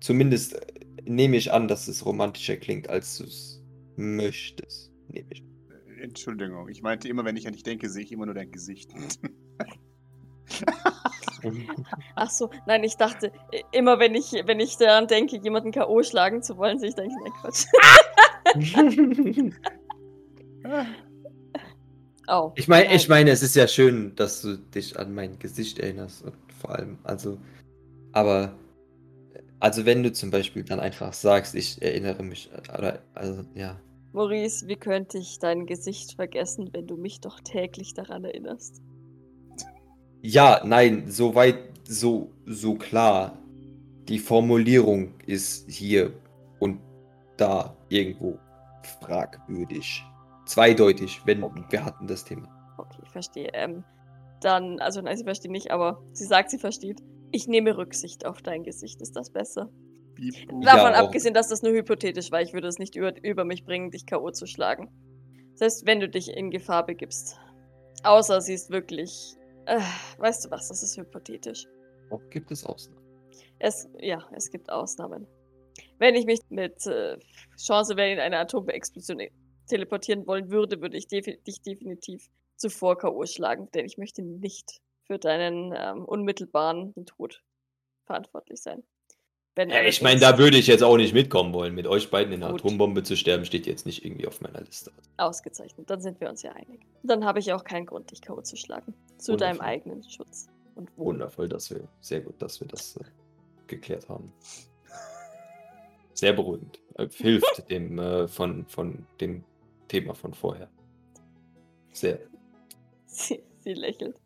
zumindest nehme ich an, dass es romantischer klingt, als du es möchtest. Nehme ich. Entschuldigung, ich meinte immer, wenn ich an dich denke, sehe ich immer nur dein Gesicht. Ach so, nein, ich dachte, immer wenn ich, wenn ich daran denke, jemanden K.O. schlagen zu wollen, sehe ich denke, nein, Quatsch. Oh. Ich meine, ich meine, es ist ja schön, dass du dich an mein Gesicht erinnerst und vor allem, also, aber, also wenn du zum Beispiel dann einfach sagst, ich erinnere mich, oder, also, ja, Maurice, wie könnte ich dein Gesicht vergessen, wenn du mich doch täglich daran erinnerst? Ja, nein, so weit, so, so klar, die Formulierung ist hier und da irgendwo fragwürdig, zweideutig, wenn Okay. wir hatten das Thema. Okay, ich verstehe. Ähm, dann, also nein, sie versteht nicht, aber sie sagt, sie versteht. Ich nehme Rücksicht auf dein Gesicht. Ist das besser? Davon auch. abgesehen, dass das nur hypothetisch war. Ich würde es nicht über, über mich bringen, dich K.O. zu schlagen. Selbst wenn du dich in Gefahr begibst. Außer sie ist wirklich. Äh, weißt du was, das ist hypothetisch. Auch gibt es Ausnahmen. Es, ja, es gibt Ausnahmen. Wenn ich mich mit äh, Chance, wenn in eine Atomexplosion teleportieren wollen würde, würde ich defi dich definitiv zuvor K.O. schlagen, denn ich möchte nicht für deinen ähm, unmittelbaren Tod verantwortlich sein. Ja, ich meine, da würde ich jetzt auch nicht mitkommen wollen. Mit euch beiden in einer Gut. Atombombe zu sterben, steht jetzt nicht irgendwie auf meiner Liste. Ausgezeichnet, dann sind wir uns ja einig. Dann habe ich auch keinen Grund, dich K.O. zu schlagen. Zu deinem Wundervoll. eigenen Schutz und Wohl. Wundervoll, dass wir, sehr gut, dass wir das äh, geklärt haben. Sehr beruhigend. Äh, hilft dem äh, von, von dem Thema von vorher. Sehr. Sie, sie lächelt.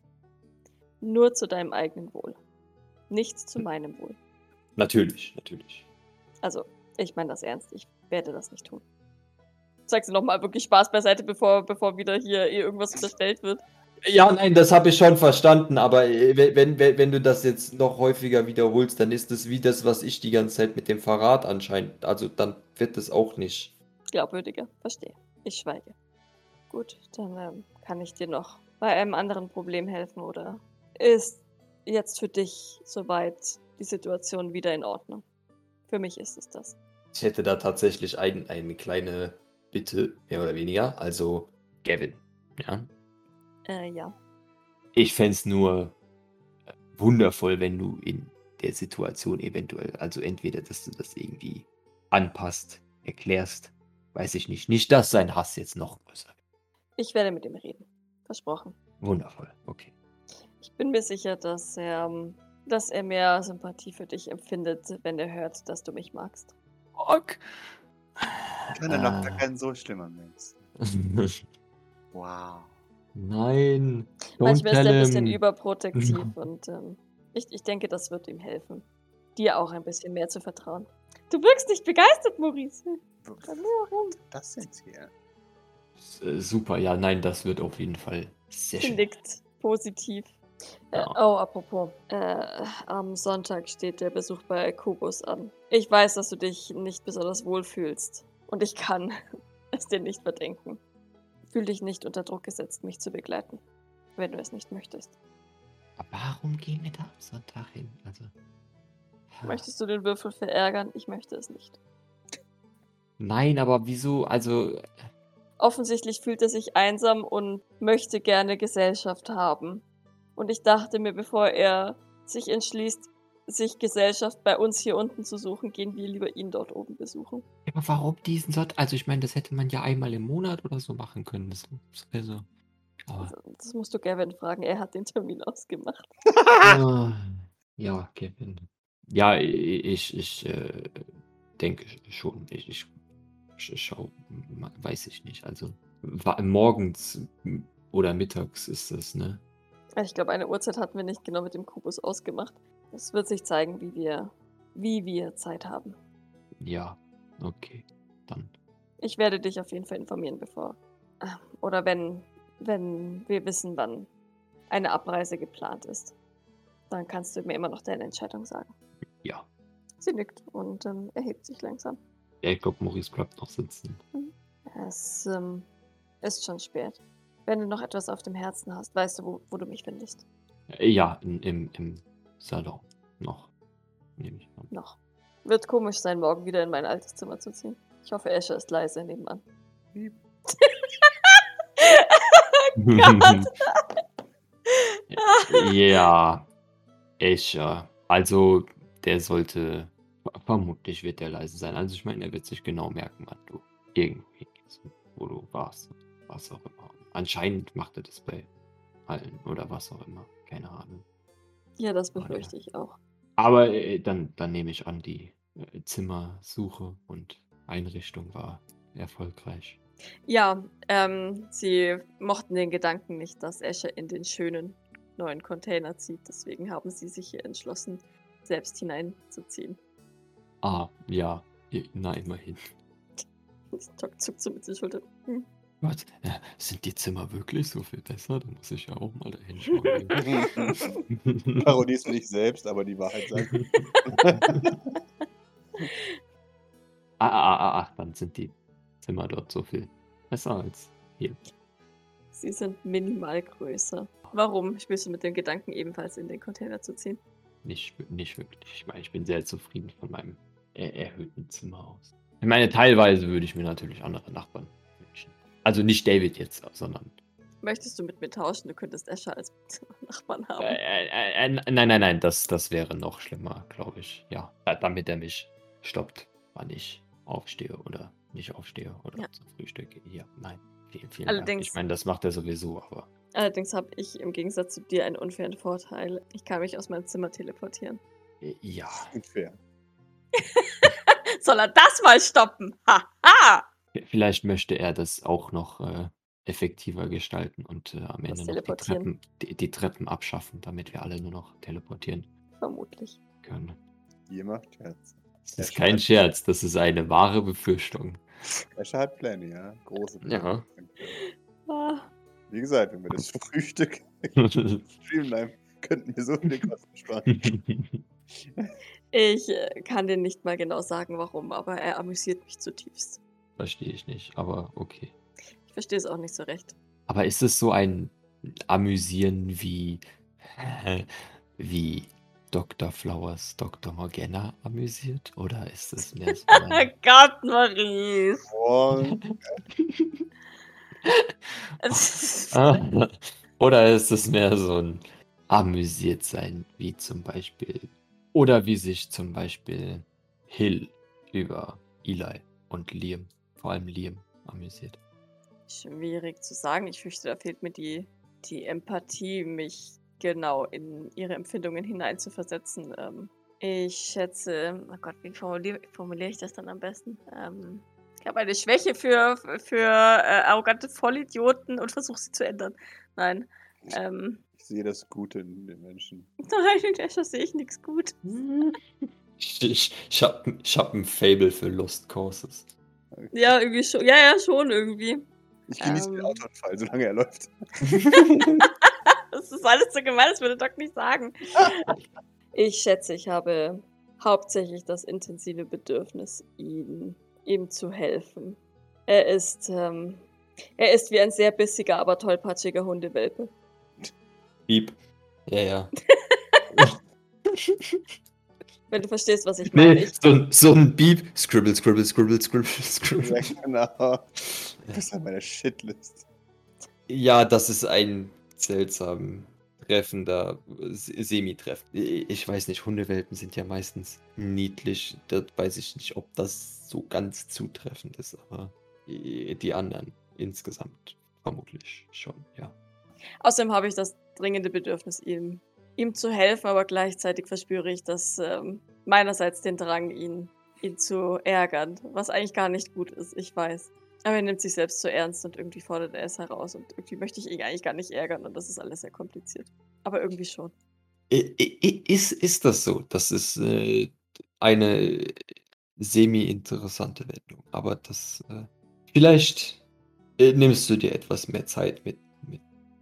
Nur zu deinem eigenen Wohl. Nicht zu meinem Wohl. Natürlich, natürlich. Also, ich meine das ernst. Ich werde das nicht tun. Sag sie nochmal wirklich Spaß beiseite, bevor, bevor wieder hier irgendwas unterstellt wird. Ja, nein, das habe ich schon verstanden, aber äh, wenn, wenn, wenn du das jetzt noch häufiger wiederholst, dann ist es wie das, was ich die ganze Zeit mit dem Verrat anscheinend. Also dann wird es auch nicht. Glaubwürdiger. Verstehe. Ich schweige. Gut, dann ähm, kann ich dir noch bei einem anderen Problem helfen, oder? Ist jetzt für dich soweit die Situation wieder in Ordnung? Für mich ist es das. Ich hätte da tatsächlich ein, eine kleine Bitte, mehr oder weniger. Also, Gavin, ja. Äh, ja. Ich fände es nur äh, wundervoll, wenn du in der Situation eventuell, also entweder, dass du das irgendwie anpasst, erklärst, weiß ich nicht. Nicht, dass sein Hass jetzt noch größer wird. Ich werde mit ihm reden. Versprochen. Wundervoll, okay. Ich bin mir sicher, dass er, ähm, dass er mehr Sympathie für dich empfindet, wenn er hört, dass du mich magst. Noch gar Ah. kein so schlimmer Mensch. Wow. Nein. don't Manchmal ist er ein bisschen überprotektiv und ähm, ich, ich denke, das wird ihm helfen, dir auch ein bisschen mehr zu vertrauen. Du wirkst nicht begeistert, Maurice. Warum? Das jetzt hier. Äh, Super, ja, nein, das wird auf jeden Fall sehr Sie schön. nickt positiv. Äh, Ja. oh, apropos. Äh, am Sonntag steht der Besuch bei Kubus an. Ich weiß, dass du dich nicht besonders wohl fühlst. Und ich kann es dir nicht verdenken. Fühl dich nicht unter Druck gesetzt, mich zu begleiten. Wenn du es nicht möchtest. Aber Warum gehen wir da am Sonntag hin? Also. Möchtest du den Würfel verärgern? Ich möchte es nicht. Nein, aber wieso? Also. Offensichtlich fühlt er sich einsam und möchte gerne Gesellschaft haben. Und ich dachte mir, bevor er sich entschließt, sich Gesellschaft bei uns hier unten zu suchen, gehen wir lieber ihn dort oben besuchen. Aber warum diesen Sonntag? Also, ich meine, das hätte man ja einmal im Monat oder so machen können. Das, also. Also, das musst du Gavin fragen, er hat den Termin ausgemacht. Ah, ja, Kevin. Ja, ich, ich äh, denke schon. Ich, ich sch- schau, weiß ich nicht. Also morgens oder mittags ist das, ne? Ich glaube, eine Uhrzeit hatten wir nicht genau mit dem Kubus ausgemacht. Es wird sich zeigen, wie wir, wie wir Zeit haben. Ja, okay. Dann. Ich werde dich auf jeden Fall informieren, bevor. äh, Oder wenn, wenn wir wissen, wann eine Abreise geplant ist. Dann kannst du mir immer noch deine Entscheidung sagen. Ja. Sie nickt und ähm, erhebt sich langsam. Ja, ich glaube, Maurice bleibt noch sitzen. Es ähm, ist schon spät. Wenn du noch etwas auf dem Herzen hast, weißt du, wo, wo du mich findest. Ja, in, im, im Salon. Noch. Nehme ich an. Noch. Wird komisch sein, morgen wieder in mein altes Zimmer zu ziehen. Ich hoffe, Escher ist leise nebenan. Gott. ja, Escher. Also, der sollte. Vermutlich wird der leise sein. Also, ich meine, er wird sich genau merken, wann du irgendwo hingehst, wo du warst. Was auch immer. Anscheinend macht er das bei allen oder was auch immer. Keine Ahnung. Ja, das befürchte ich auch. Aber äh, dann, dann nehme ich an, die äh, Zimmersuche und Einrichtung war erfolgreich. Ja, ähm, sie mochten den Gedanken nicht, dass Escher in den schönen neuen Container zieht. Deswegen haben sie sich hier entschlossen, selbst hineinzuziehen. Ah, ja, na immerhin. Tok zuckt so mit den Schultern. Hm. Gott, äh, sind die Zimmer wirklich so viel besser? Da muss ich ja auch mal dahin schauen. Parodies nicht selbst, aber die Wahrheit sagen. ah, ah, ah, ah, dann sind die Zimmer dort so viel besser als hier. Sie sind minimal größer. Warum spielst du mit dem Gedanken, ebenfalls in den Container zu ziehen? Nicht, nicht wirklich. Ich meine, ich bin sehr zufrieden von meinem er erhöhten Zimmer aus. Ich meine, teilweise würde ich mir natürlich andere Nachbarn. Also nicht David jetzt, sondern. Möchtest du mit mir tauschen? Du könntest Escher als Nachbarn haben. Äh, äh, äh, nein, nein, nein, das, das wäre noch schlimmer, glaube ich. Ja, da- damit er mich stoppt, wann ich aufstehe oder nicht aufstehe oder Ja. zum Frühstück. Ja, nein. Vielen, vielen Dank. Allerdings- Ich meine, das macht er sowieso, aber. Allerdings habe ich im Gegensatz zu dir einen unfairen Vorteil. Ich kann mich aus meinem Zimmer teleportieren. äh, Ja. Unfair. Soll er das mal stoppen? Haha! Vielleicht möchte er das auch noch äh, effektiver gestalten und äh, am Ende noch die Teleportieren. Treppen, die, die Treppen abschaffen, damit wir alle nur noch teleportieren Vermutlich. können. Ihr macht Scherz. Das ist kein Scherz, das ist eine wahre Befürchtung. Escher hat Pläne, ja. Große Pläne. Ah, Wie gesagt, wenn wir das Frühstück streamline, könnten wir so viele Kosten sparen. ich äh, kann dir nicht mal genau sagen, warum, aber er amüsiert mich zutiefst. Verstehe ich nicht, aber okay. Ich verstehe es auch nicht so recht. Aber ist es so ein Amüsieren wie, wie Dr. Flowers Dr. Morgana amüsiert? Oder ist es mehr so ein, Gott, Maurice! Oder ist es mehr so ein amüsiert sein, wie zum Beispiel, oder wie sich zum Beispiel Hill über Eli und Liam, vor allem Liam, amüsiert? Schwierig zu sagen. Ich fürchte, da fehlt mir die, die Empathie, mich genau in ihre Empfindungen hineinzuversetzen. Ähm, ich schätze, oh Gott, wie formuliere formuliere ich das dann am besten? Ähm, ich habe eine Schwäche für, für äh, arrogante Vollidioten und versuche sie zu ändern. Nein. Ähm, ich sehe das Gute in den Menschen. nein, in Escher sehe ich nichts gut. Ich, ich, ich habe ich hab ein Fable für Lost Causes. Ja, irgendwie schon. Ja, ja, schon irgendwie. Ich genieße den Ähm. Autounfall, solange er läuft. Das ist alles so gemein, das würde Doc nicht sagen. Ich schätze, ich habe hauptsächlich das intensive Bedürfnis, ihm, ihm zu helfen. Er ist, ähm, er ist wie ein sehr bissiger, aber tollpatschiger Hundewelpe. Piep. Ja, ja. Wenn du verstehst, was ich meine. Nee, so, ein- so ein Beep. Scribble, scribble, scribble, scribble, scribble. Ja, genau. Du bist an meiner Shitlist. Ja, das ist ein seltsam treffender S- Semi-Treffen. Ich weiß nicht, Hundewelpen sind ja meistens niedlich. Da weiß ich nicht, ob das so ganz zutreffend ist, aber die die anderen insgesamt vermutlich schon, ja. außerdem habe ich das dringende Bedürfnis, ihm, ihm zu helfen, aber gleichzeitig verspüre ich das ähm, meinerseits den Drang, ihn, ihn zu ärgern, was eigentlich gar nicht gut ist, ich weiß. Aber er nimmt sich selbst zu ernst und irgendwie fordert er es heraus und irgendwie möchte ich ihn eigentlich gar nicht ärgern und das ist alles sehr kompliziert. Aber irgendwie schon. Ist, ist das so? Das ist äh, eine semi-interessante Wendung, aber das äh, vielleicht äh, nimmst du dir etwas mehr Zeit mit, mit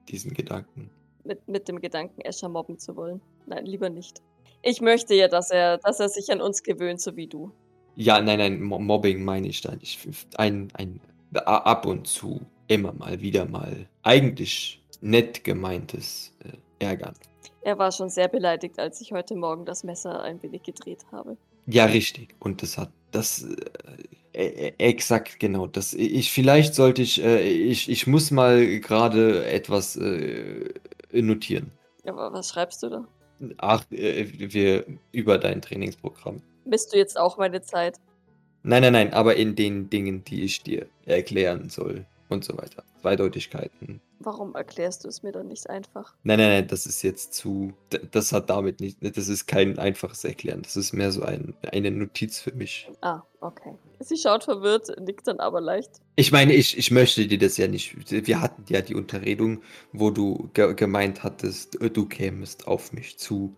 diesen Gedanken. Mit, mit dem Gedanken, Escher mobben zu wollen. Nein, lieber nicht. Ich möchte ja, dass er, dass er sich an uns gewöhnt, so wie du. Ja, nein, nein, Mo- Mobbing meine ich da nicht. Ein, ein ab und zu, immer mal, wieder mal, eigentlich nett gemeintes äh, Ärgern. Er war schon sehr beleidigt, als ich heute Morgen das Messer ein wenig gedreht habe. Ja, richtig. Und das hat das äh, äh, exakt genau. Das ich vielleicht sollte ich äh, ich ich muss mal gerade etwas äh, notieren. Aber was schreibst du da? Ach, äh, wir über dein Trainingsprogramm. Bist du jetzt auch meine Zeit? Nein, nein, nein, aber in den Dingen, die ich dir erklären soll und so weiter. Zweideutigkeiten. Warum erklärst du es mir dann nicht einfach? Nein, nein, nein, das ist jetzt zu. Das hat damit nicht. Das ist kein einfaches Erklären. Das ist mehr so ein, eine Notiz für mich. Ah, okay. Sie schaut verwirrt, nickt dann aber leicht. Ich meine, ich, ich möchte dir das ja nicht. Wir hatten ja die Unterredung, wo du ge gemeint hattest, du kämest auf mich zu,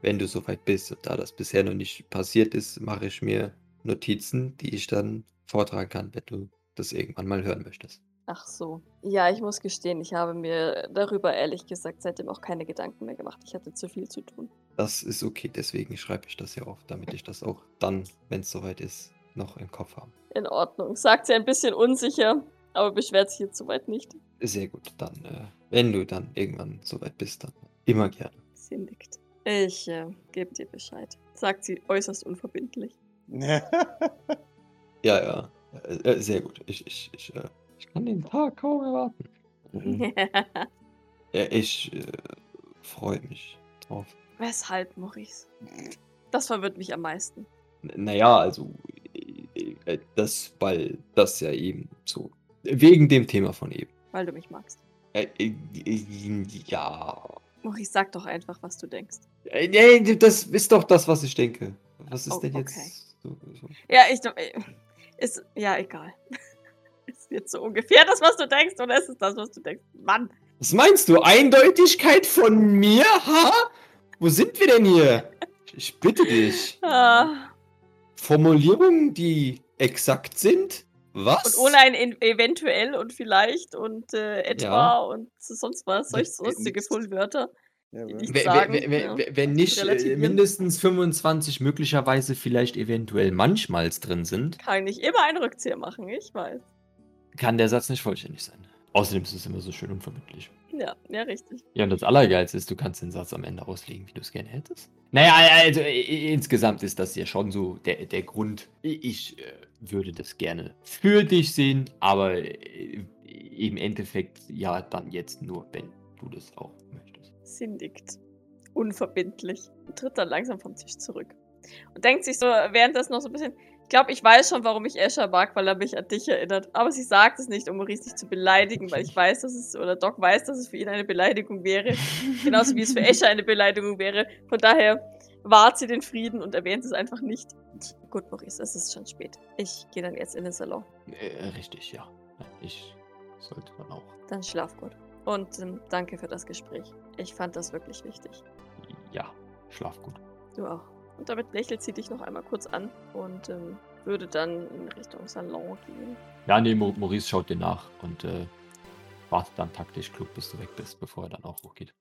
wenn du soweit bist. Und da das bisher noch nicht passiert ist, mache ich mir Notizen, die ich dann vortragen kann, wenn du das irgendwann mal hören möchtest. Ach so. Ja, ich muss gestehen, ich habe mir darüber ehrlich gesagt seitdem auch keine Gedanken mehr gemacht. Ich hatte zu viel zu tun. Das ist okay, deswegen schreibe ich das ja auf, damit ich das auch dann, wenn es soweit ist, noch im Kopf habe. In Ordnung, sagt sie ein bisschen unsicher, aber beschwert sich jetzt soweit nicht. Sehr gut, dann, äh, wenn du dann irgendwann soweit bist, dann immer gerne. Sie nickt. Ich äh, gebe dir Bescheid, sagt sie äußerst unverbindlich. Ja, ja, äh, äh, sehr gut. Ich, ich, ich, äh, ich kann den Tag kaum erwarten. Mhm. Ja, ich äh, freue mich drauf. Weshalb, Maurice? Das verwirrt mich am meisten. N- Naja, also, äh, das, weil das ja eben so, wegen dem Thema von eben. Weil du mich magst. Äh, äh, ja. Maurice, sag doch einfach, was du denkst. Äh, Nee, das ist doch das, was ich denke. Was ist Oh, denn okay. jetzt so, so? Ja, ich. Ist. Ja, egal. Ist jetzt so ungefähr das, was du denkst, oder ist es das, was du denkst? Mann. Was meinst du? Eindeutigkeit von mir? Ha? Wo sind wir denn hier? Ich bitte dich. Ah. Formulierungen, die exakt sind? Was? Und ohne ein in- eventuell und vielleicht und äh, etwa Ja. und sonst was, solch Ja, sonstige Fullwörter. Ja, Wenn- sagen, wenn, wenn, ja. wenn- nicht äh, mindestens 25, möglicherweise vielleicht eventuell manchmals drin sind, Kann ich immer einen Rückzieher machen, ich weiß. Kann der Satz nicht vollständig sein. Außerdem ist es immer so schön unverbindlich. Ja, ja, richtig. Ja, und das Allergeilste ist, du kannst den Satz am Ende auslegen, wie du es gerne hättest. Naja, also insgesamt ist das ja schon so der, der Grund. Ich äh, würde das gerne für dich sehen, aber äh, im Endeffekt ja dann jetzt nur, wenn du das auch möchtest. Sie nickt. Unverbindlich. Und tritt dann langsam vom Tisch zurück. Und denkt sich so, während das noch so ein bisschen. Ich glaube, ich weiß schon, warum ich Escher mag, weil er mich an dich erinnert. Aber sie sagt es nicht, um Maurice nicht zu beleidigen, weil ich weiß, dass es, oder Doc weiß, dass es für ihn eine Beleidigung wäre. Genauso wie es für Escher eine Beleidigung wäre. Von daher wahrt sie den Frieden und erwähnt es einfach nicht. Gut, Maurice, es ist schon spät. Ich gehe dann jetzt in den Salon. Äh, richtig, ja. Ich sollte man auch. Dann schlaf gut. Und ähm, danke für das Gespräch. Ich fand das wirklich wichtig. Ja, schlaf gut. Du auch. Und damit lächelt sie dich noch einmal kurz an und ähm, würde dann in Richtung Salon gehen. Ja, nee, Maurice schaut dir nach und äh, wartet dann taktisch klug, bis du weg bist, bevor er dann auch hochgeht.